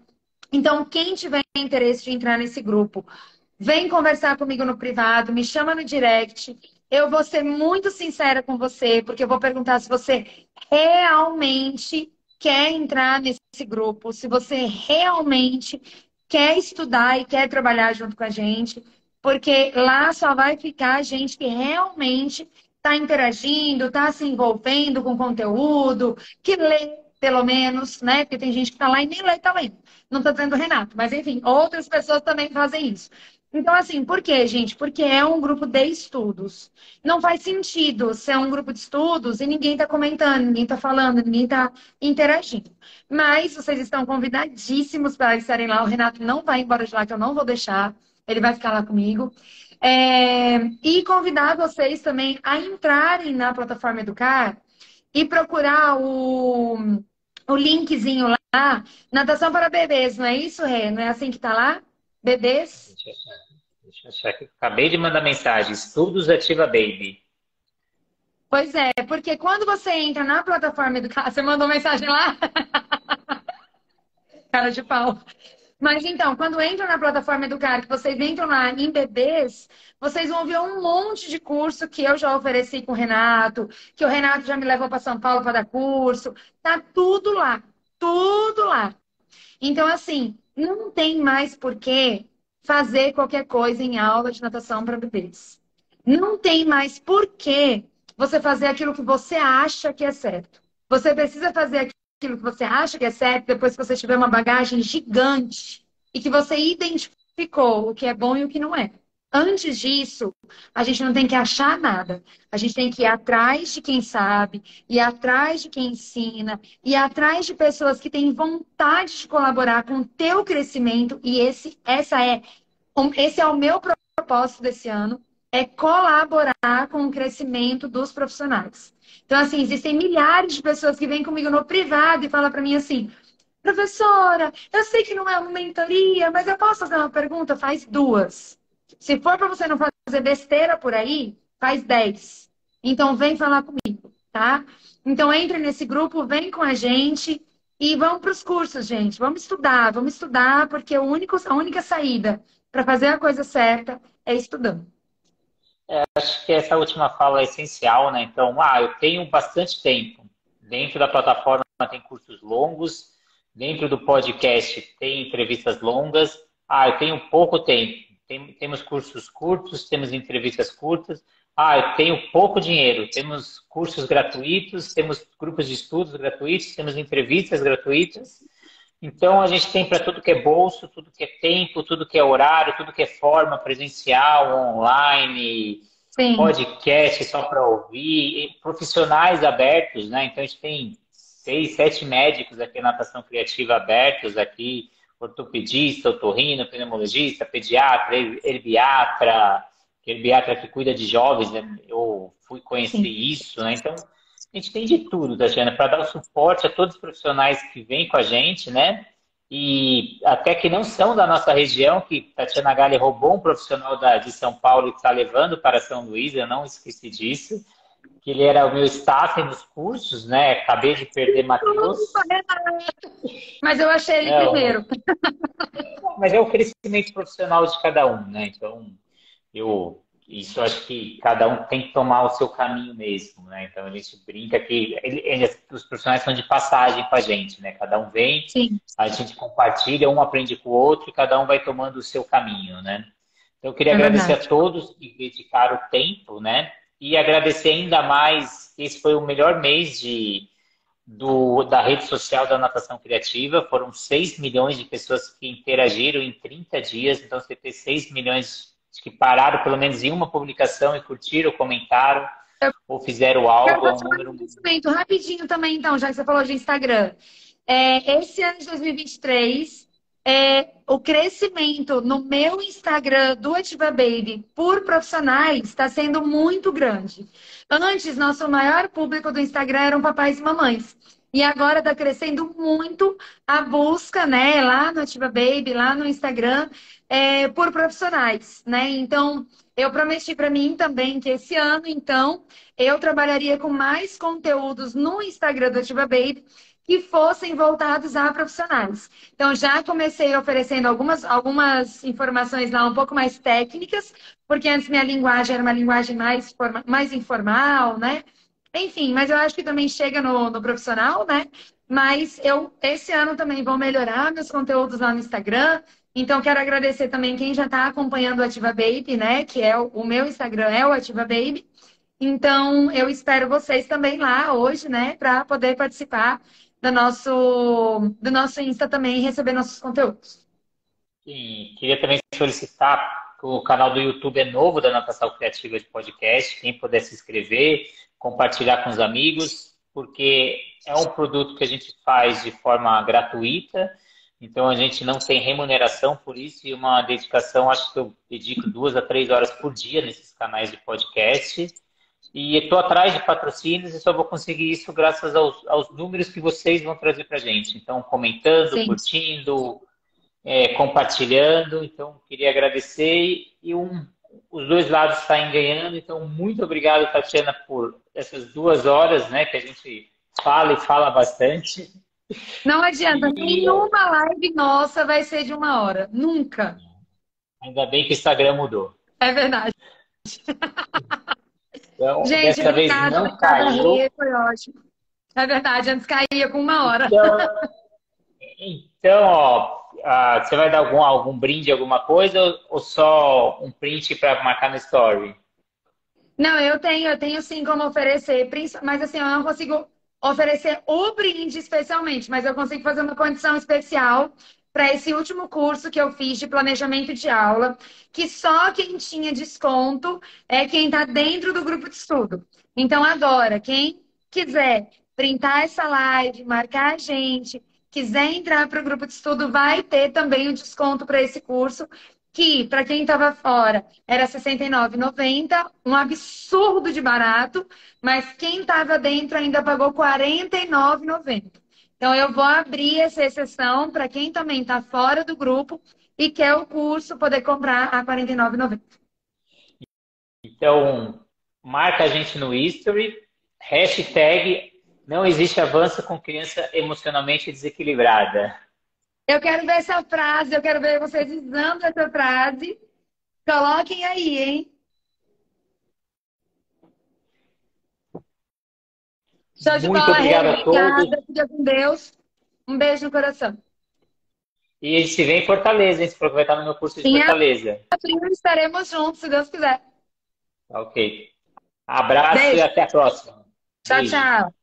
Então, quem tiver interesse de entrar nesse grupo, vem conversar comigo no privado, me chama no direct. Eu vou ser muito sincera com você, porque eu vou perguntar se você realmente quer entrar nesse grupo, se você realmente quer estudar e quer trabalhar junto com a gente, porque lá só vai ficar gente que realmente está interagindo, está se envolvendo com conteúdo, que lê pelo menos, né? Porque tem gente que está lá e nem lê, está lendo. Não está dizendo Renato, mas enfim, outras pessoas também fazem isso. Então, assim, por quê, gente? Porque é um grupo de estudos. Não faz sentido ser um grupo de estudos e ninguém está comentando, ninguém está falando, ninguém está interagindo. Mas vocês estão convidadíssimos para estarem lá. O Renato não vai embora de lá, que eu não vou deixar. Ele vai ficar lá comigo. É... E convidar vocês também a entrarem na plataforma Educar e procurar o, o linkzinho lá, natação para bebês, não é isso, Rê? Não é assim que está lá? Bebês?
Deixa eu achar aqui. Acabei de mandar mensagem. Estudos Ativa Baby.
Pois é, porque quando você entra na plataforma Educar, *laughs* você mandou mensagem lá? *laughs* Cara de pau. Mas então, quando entram na plataforma Educar, que vocês entram lá em bebês, vocês vão ver um monte de curso que eu já ofereci com o Renato, que o Renato já me levou para São Paulo para dar curso. Tá tudo lá. Tudo lá. Então, assim, não tem mais por que fazer qualquer coisa em aula de natação para bebês. Não tem mais por que você fazer aquilo que você acha que é certo. Você precisa fazer aquilo que você acha que é certo depois que você tiver uma bagagem gigante e que você identificou o que é bom e o que não é. Antes disso, a gente não tem que achar nada. A gente tem que ir atrás de quem sabe, ir atrás de quem ensina, ir atrás de pessoas que têm vontade de colaborar com o teu crescimento. E esse, essa é, esse é o meu propósito desse ano, é colaborar com o crescimento dos profissionais. Então, assim, existem milhares de pessoas que vêm comigo no privado e falam para mim assim, professora, eu sei que não é uma mentoria, mas eu posso fazer uma pergunta? Faz duas. Se for para você não fazer besteira por aí, faz 10. Então vem falar comigo, tá? Então entre nesse grupo, vem com a gente e vamos para os cursos, gente. Vamos estudar, vamos estudar, porque o único, a única saída para fazer a coisa certa é estudando.
É, acho que essa última fala é essencial, né? Então, ah, eu tenho bastante tempo. Dentro da plataforma tem cursos longos, dentro do podcast tem entrevistas longas. Ah, eu tenho pouco tempo tem, temos cursos curtos, temos entrevistas curtas. Ah, eu tenho pouco dinheiro. Temos cursos gratuitos, temos grupos de estudos gratuitos, temos entrevistas gratuitas. Então, a gente tem para tudo que é bolso, tudo que é tempo, tudo que é horário, tudo que é forma presencial, online, Sim. podcast só para ouvir, profissionais abertos, né? Então, a gente tem seis, sete médicos aqui na natação criativa abertos aqui ortopedista, otorrino, pneumologista, pediatra, herbiatra, herbiatra que cuida de jovens, né? eu fui conhecer Sim. isso, né? Então, a gente tem de tudo, Tatiana, para dar o suporte a todos os profissionais que vêm com a gente, né? E até que não são da nossa região, que Tatiana Galli roubou um profissional da, de São Paulo e está levando para São Luís, eu não esqueci disso. Que ele era o meu staff nos cursos, né? Acabei de perder Matheus.
Mas eu achei ele é, primeiro.
Mas é o crescimento profissional de cada um, né? Então, eu isso acho que cada um tem que tomar o seu caminho mesmo, né? Então a gente brinca que ele, ele, os profissionais são de passagem com a gente, né? Cada um vem, Sim. a gente compartilha, um aprende com o outro e cada um vai tomando o seu caminho, né? Então eu queria é agradecer verdade. a todos que dedicaram o tempo, né? E agradecer ainda mais, esse foi o melhor mês de, do, da rede social da Natação Criativa. Foram 6 milhões de pessoas que interagiram em 30 dias. Então, você ter 6 milhões que pararam pelo menos em uma publicação e curtiram, comentaram ou fizeram algo. Eu
vou um número... rapidinho também, então, já que você falou de Instagram. É, esse ano de 2023, é, o crescimento no meu Instagram do Ativa Baby por profissionais está sendo muito grande. Antes, nosso maior público do Instagram eram papais e mamães. E agora está crescendo muito a busca, né, lá no Ativa Baby, lá no Instagram, é, por profissionais, né? Então, eu prometi para mim também que esse ano, então, eu trabalharia com mais conteúdos no Instagram do Ativa Baby que fossem voltados a profissionais. Então, já comecei oferecendo algumas, algumas informações lá um pouco mais técnicas, porque antes minha linguagem era uma linguagem mais, mais informal, né? Enfim, mas eu acho que também chega no, no profissional, né? Mas eu, esse ano também vou melhorar meus conteúdos lá no Instagram. Então, quero agradecer também quem já está acompanhando o Ativa Baby, né? Que é o, o meu Instagram, é o Ativa Baby. Então, eu espero vocês também lá hoje, né? Para poder participar do nosso, do nosso Insta também e receber nossos conteúdos.
Sim, queria também solicitar o canal do YouTube é novo da Natação Criativa de Podcast. Quem puder se inscrever, compartilhar com os amigos, porque é um produto que a gente faz de forma gratuita, então a gente não tem remuneração por isso e uma dedicação, acho que eu dedico duas a três horas por dia nesses canais de podcast. E estou atrás de patrocínios e só vou conseguir isso graças aos, aos números que vocês vão trazer para a gente. Então, comentando, Sim. curtindo, é, compartilhando. Então, queria agradecer e um, os dois lados saem ganhando. Então, muito obrigado, Tatiana, por essas duas horas, né, que a gente fala e fala bastante.
Não adianta, e... nenhuma live nossa vai ser de uma hora. Nunca.
Ainda bem que o Instagram mudou.
É verdade. *laughs*
Então, gente, dessa vez não caiu.
Foi ótimo. É verdade, antes caía com uma hora.
Então, então ó, ah, você vai dar algum, algum brinde, alguma coisa, ou só um print para marcar no story?
Não, eu tenho, eu tenho sim como oferecer, mas assim, eu não consigo oferecer o brinde especialmente, mas eu consigo fazer uma condição especial para esse último curso que eu fiz de planejamento de aula, que só quem tinha desconto é quem está dentro do grupo de estudo. Então, agora, quem quiser printar essa live, marcar a gente, quiser entrar para o grupo de estudo, vai ter também o desconto para esse curso, que para quem estava fora era R$ 69,90, um absurdo de barato, mas quem estava dentro ainda pagou R$ 49,90. Então eu vou abrir essa exceção para quem também está fora do grupo e quer o curso poder comprar a R$ 49,90.
Então, marca a gente no history, hashtag não existe avanço com criança emocionalmente desequilibrada.
Eu quero ver essa frase, eu quero ver vocês usando essa frase. Coloquem aí, hein?
De Muito bola, obrigado a todos.
Fica com Deus. Um beijo no coração.
E a gente se vê em Fortaleza, hein? Se for vai estar no meu curso de Sim, Fortaleza.
Estaremos juntos, se Deus quiser.
Ok. Abraço beijo. e até a próxima.
Tchau, beijo. tchau.